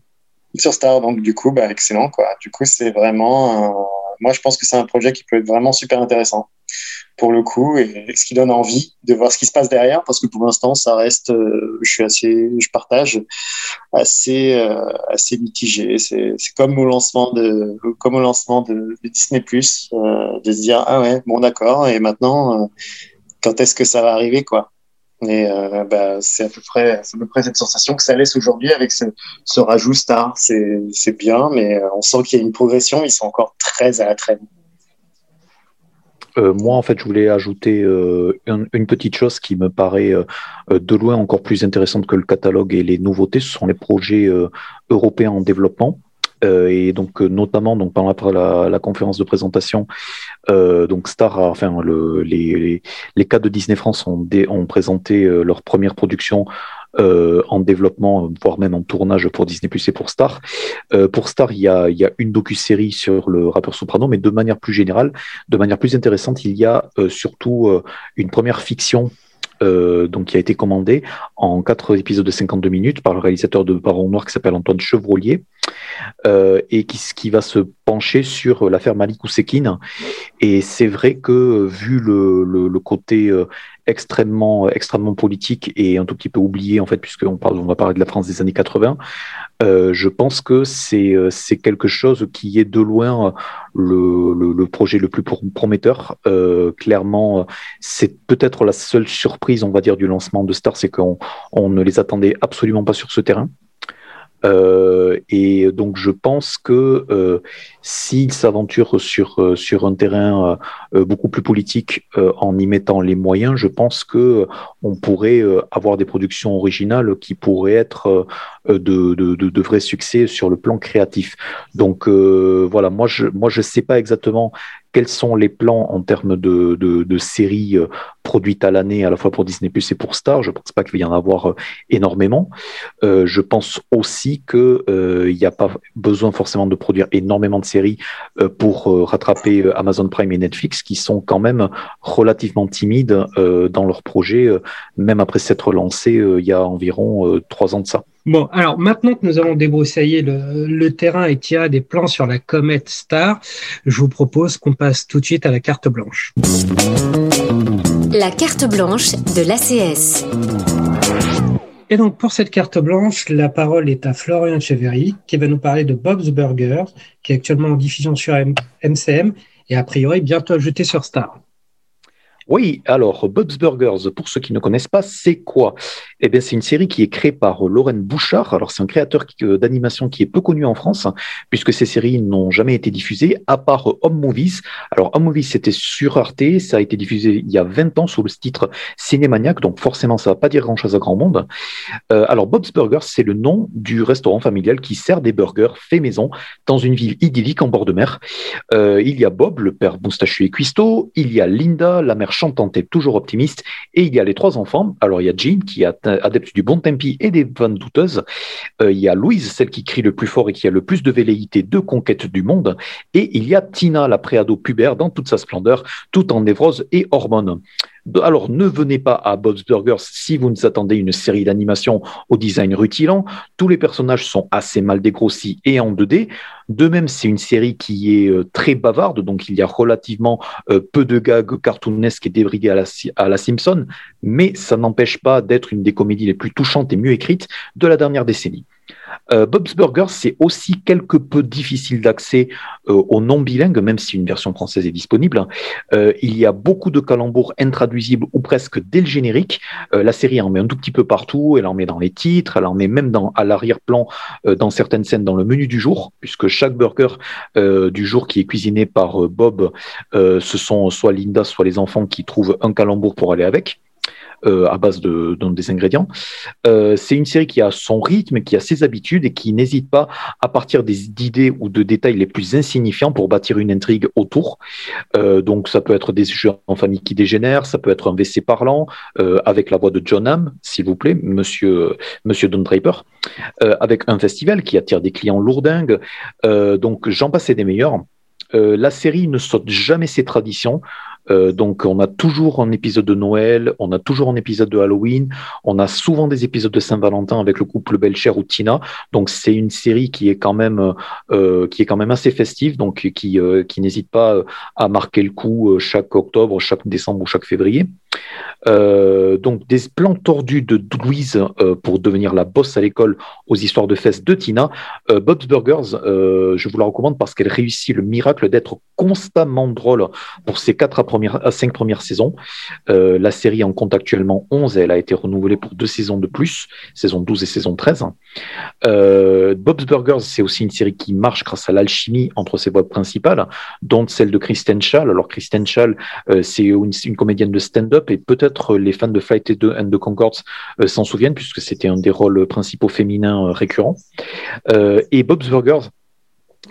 Speaker 6: Sur Star, donc du coup, bah, excellent quoi. Du coup, c'est vraiment, moi je pense que c'est un projet qui peut être vraiment super intéressant pour le coup, et ce qui donne envie de voir ce qui se passe derrière, parce que pour l'instant, ça reste, euh, je suis assez, je partage, assez, euh, assez mitigé. C'est comme au lancement de, comme au lancement de, Disney Plus, euh, de se dire ah ouais, bon d'accord, et maintenant, quand est-ce que ça va arriver quoi? Et bah, c'est à peu près, cette sensation que ça laisse aujourd'hui avec ce, ce rajout star. C'est bien, mais on sent qu'il y a une progression. Ils sont encore très à la traîne.
Speaker 2: Euh, moi, en fait, je voulais ajouter euh, une, petite chose qui me paraît euh, de loin encore plus intéressante que le catalogue et les nouveautés. Ce sont les projets européens en développement. Et donc notamment donc pendant la, conférence de présentation, donc Star, enfin le, les, les, les, cas de Disney France ont, présenté leur première production euh, en développement, voire même en tournage pour Disney Plus et pour Star. Euh, pour Star, il y a, y a une docu-série sur le rappeur Soprano, mais de manière plus générale, de manière plus intéressante, il y a euh, surtout une première fiction euh, donc qui a été commandée en quatre épisodes de 52 minutes par le réalisateur de Baron Noir qui s'appelle Antoine Chevrolier euh, et qui, va se pencher sur l'affaire Malik Oussekine. Et c'est vrai que vu le côté euh, extrêmement, extrêmement politique et un tout petit peu oublié en fait, puisqu'on parle, on va parler de la France des années 80, euh, je pense que c'est euh, c'est quelque chose qui est de loin le, le, projet le plus prometteur. Euh, clairement, c'est peut-être la seule surprise, on va dire, du lancement de Star, c'est qu'on on ne les attendait absolument pas sur ce terrain. Euh, et donc je pense que euh, s'il s'aventure sur euh, sur un terrain euh, beaucoup plus politique en y mettant les moyens, je pense que on pourrait avoir des productions originales qui pourraient être de, de, de, de, vrais succès sur le plan créatif. Donc voilà, moi je moi je sais pas exactement quels sont les plans en termes de, de, séries euh, produites à l'année, à la fois pour Disney Plus et pour Star? Je ne pense pas qu'il va y en avoir euh, énormément. Euh, je pense aussi qu'il n'y a pas besoin forcément de produire énormément de séries pour rattraper Amazon Prime et Netflix, qui sont quand même relativement timides dans leur projet, même après s'être lancés il y a environ trois ans de ça.
Speaker 1: Bon, alors maintenant que nous avons débroussaillé le, le terrain et qu'il y a des plans sur la comète Star, je vous propose qu'on passe tout de suite à la carte blanche.
Speaker 9: La carte blanche de l'ACS.
Speaker 1: Et donc pour cette carte blanche, la parole est à Florian Cheverry qui va nous parler de Bob's Burgers, qui est actuellement en diffusion sur MCM et a priori bientôt ajouté sur Star.
Speaker 2: Oui, alors Bob's Burgers, pour ceux qui ne connaissent pas, c'est quoi? Eh bien, c'est une série qui est créée par Lauren Bouchard. Alors, c'est un créateur euh, d'animation qui est peu connu en France, puisque ces séries n'ont jamais été diffusées, à part Home Movies. Alors, Home Movies, c'était sur Arte, ça a été diffusé il y a 20 ans sous le titre Cinémaniac, donc forcément, ça va pas dire grand-chose à grand monde. Euh, alors, Bob's Burgers, c'est le nom du restaurant familial qui sert des burgers faits maison dans une ville idyllique en bord de mer. Euh, il y a Bob, le père moustachu et cuistot, il y a Linda, la mère chantante et toujours optimiste. Et il y a les trois enfants. Alors, il y a Jean, qui est adepte du bon tempi et des vannes douteuses. Euh, il y a Louise, celle qui crie le plus fort et qui a le plus de velléité de conquête du monde. Et il y a Tina, la préado pubère, dans toute sa splendeur, tout en névrose et hormones. Alors, ne venez pas à Bob's Burgers si vous nous attendez une série d'animation au design rutilant. Tous les personnages sont assez mal dégrossis et en 2D. De même, c'est une série qui est euh, très bavarde, donc il y a relativement euh, peu de gags cartoonesques et la, à la Simpson, mais ça n'empêche pas d'être une des comédies les plus touchantes et mieux écrites de la dernière décennie. Euh, Bob's Burgers, c'est aussi quelque peu difficile d'accès euh, aux non bilingues, même si une version française est disponible. Euh, il y a beaucoup de calembours intraduisibles ou presque dès le générique. la série en met un tout petit peu partout, elle en met dans les titres, elle en met même à l'arrière-plan dans certaines scènes dans le menu du jour, puisque chaque burger du jour qui est cuisiné par Bob, ce sont soit Linda, soit les enfants qui trouvent un calembour pour aller avec. Euh, à base de, des ingrédients. Euh, c'est une série qui a son rythme, qui a ses habitudes et qui n'hésite pas à partir d'idées ou de détails les plus insignifiants pour bâtir une intrigue autour. Euh, donc ça peut être des jeux en famille qui dégénèrent, ça peut être un WC parlant avec la voix de John Hamm, s'il vous plaît, Monsieur Monsieur Don Draper, avec un festival qui attire des clients lourdingues. donc j'en passais des meilleurs. la série ne saute jamais ses traditions. Euh, donc on a toujours un épisode de Noël, on a toujours un épisode de Halloween, on a souvent des épisodes de Saint-Valentin avec le couple Belcher ou Tina. Donc c'est une série qui est quand même euh, qui est quand même assez festive, donc qui euh, qui n'hésite pas à marquer le coup chaque octobre, chaque décembre ou chaque février. Donc des plans tordus de Louise pour devenir la bosse à l'école aux histoires de fesses de Tina. Bob's Burgers, je vous la recommande parce qu'elle réussit le miracle d'être constamment drôle pour ses 4 à, première, à 5 premières saisons. la série en compte actuellement 11 et elle a été renouvelée pour deux saisons de plus, saison 12 et saison 13. Bob's Burgers, c'est aussi une série qui marche grâce à l'alchimie entre ses voix principales, dont celle de Kristen Schall. Alors Kristen Schall, c'est une, comédienne de stand-up et peut-être les fans de Flight and the Concords euh, s'en souviennent puisque c'était un des rôles principaux féminins euh, récurrents. Euh, et Bob's Burgers,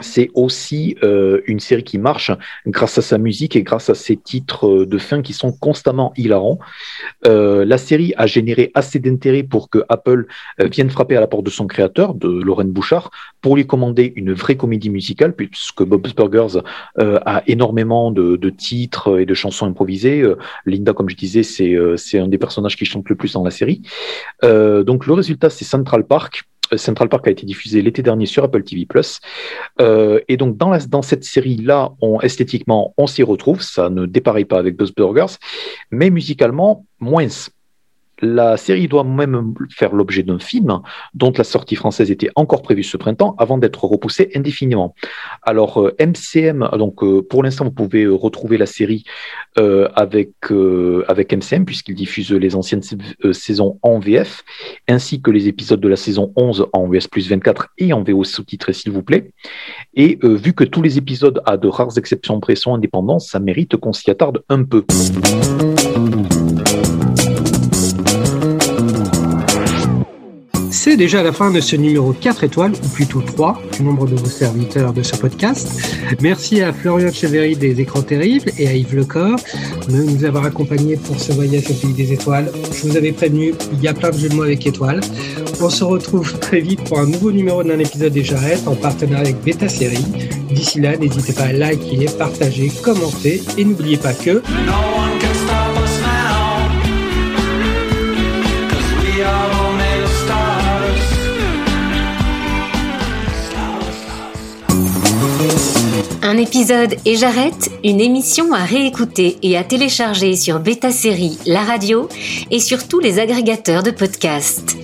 Speaker 2: c'est aussi euh, une série qui marche grâce à sa musique et grâce à ses titres euh, de fin qui sont constamment hilarants. Euh, la série a généré assez d'intérêt pour que Apple vienne frapper à la porte de son créateur, de Lorraine Bouchard, pour lui commander une vraie comédie musicale, puisque Bob's Burgers a énormément de, titres et de chansons improvisées. Linda, comme je disais, c'est un des personnages qui chante le plus dans la série. donc le résultat, c'est Central Park Central Park a été diffusé l'été dernier sur Apple TV+. Euh, et donc dans cette série-là, on, esthétiquement, on s'y retrouve. Ça ne dépareille pas avec Buzz Burgers, mais musicalement, moins. La série doit même faire l'objet d'un film dont la sortie française était encore prévue ce printemps avant d'être repoussée indéfiniment. Alors MCM, euh, donc euh, pour l'instant vous pouvez euh, retrouver la série avec avec MCM puisqu'il diffuse les anciennes saisons en VF ainsi que les épisodes de la saison 11 en US plus 24 et en VO sous-titré s'il vous plaît. Et vu que tous les épisodes à de rares exceptions près sont ça mérite qu'on s'y attarde un peu.
Speaker 1: C'est déjà la fin de ce numéro 4 étoiles, ou plutôt 3, du nombre de vos serviteurs de ce podcast. Merci à Florian Cheverry des Écrans Terribles et à Yves Lecor de nous avoir accompagnés pour ce voyage au pays des étoiles. Je vous avais prévenu, il y a plein de jeux de mots avec étoiles. On se retrouve très vite pour un nouveau numéro d'un épisode des Jarrettes en partenariat avec Beta Série. D'ici là, n'hésitez pas à liker, partager, commenter et n'oubliez pas que...
Speaker 9: Un épisode et j'arrête, une émission à réécouter et à télécharger sur Beta Série, la radio et sur tous les agrégateurs de podcasts.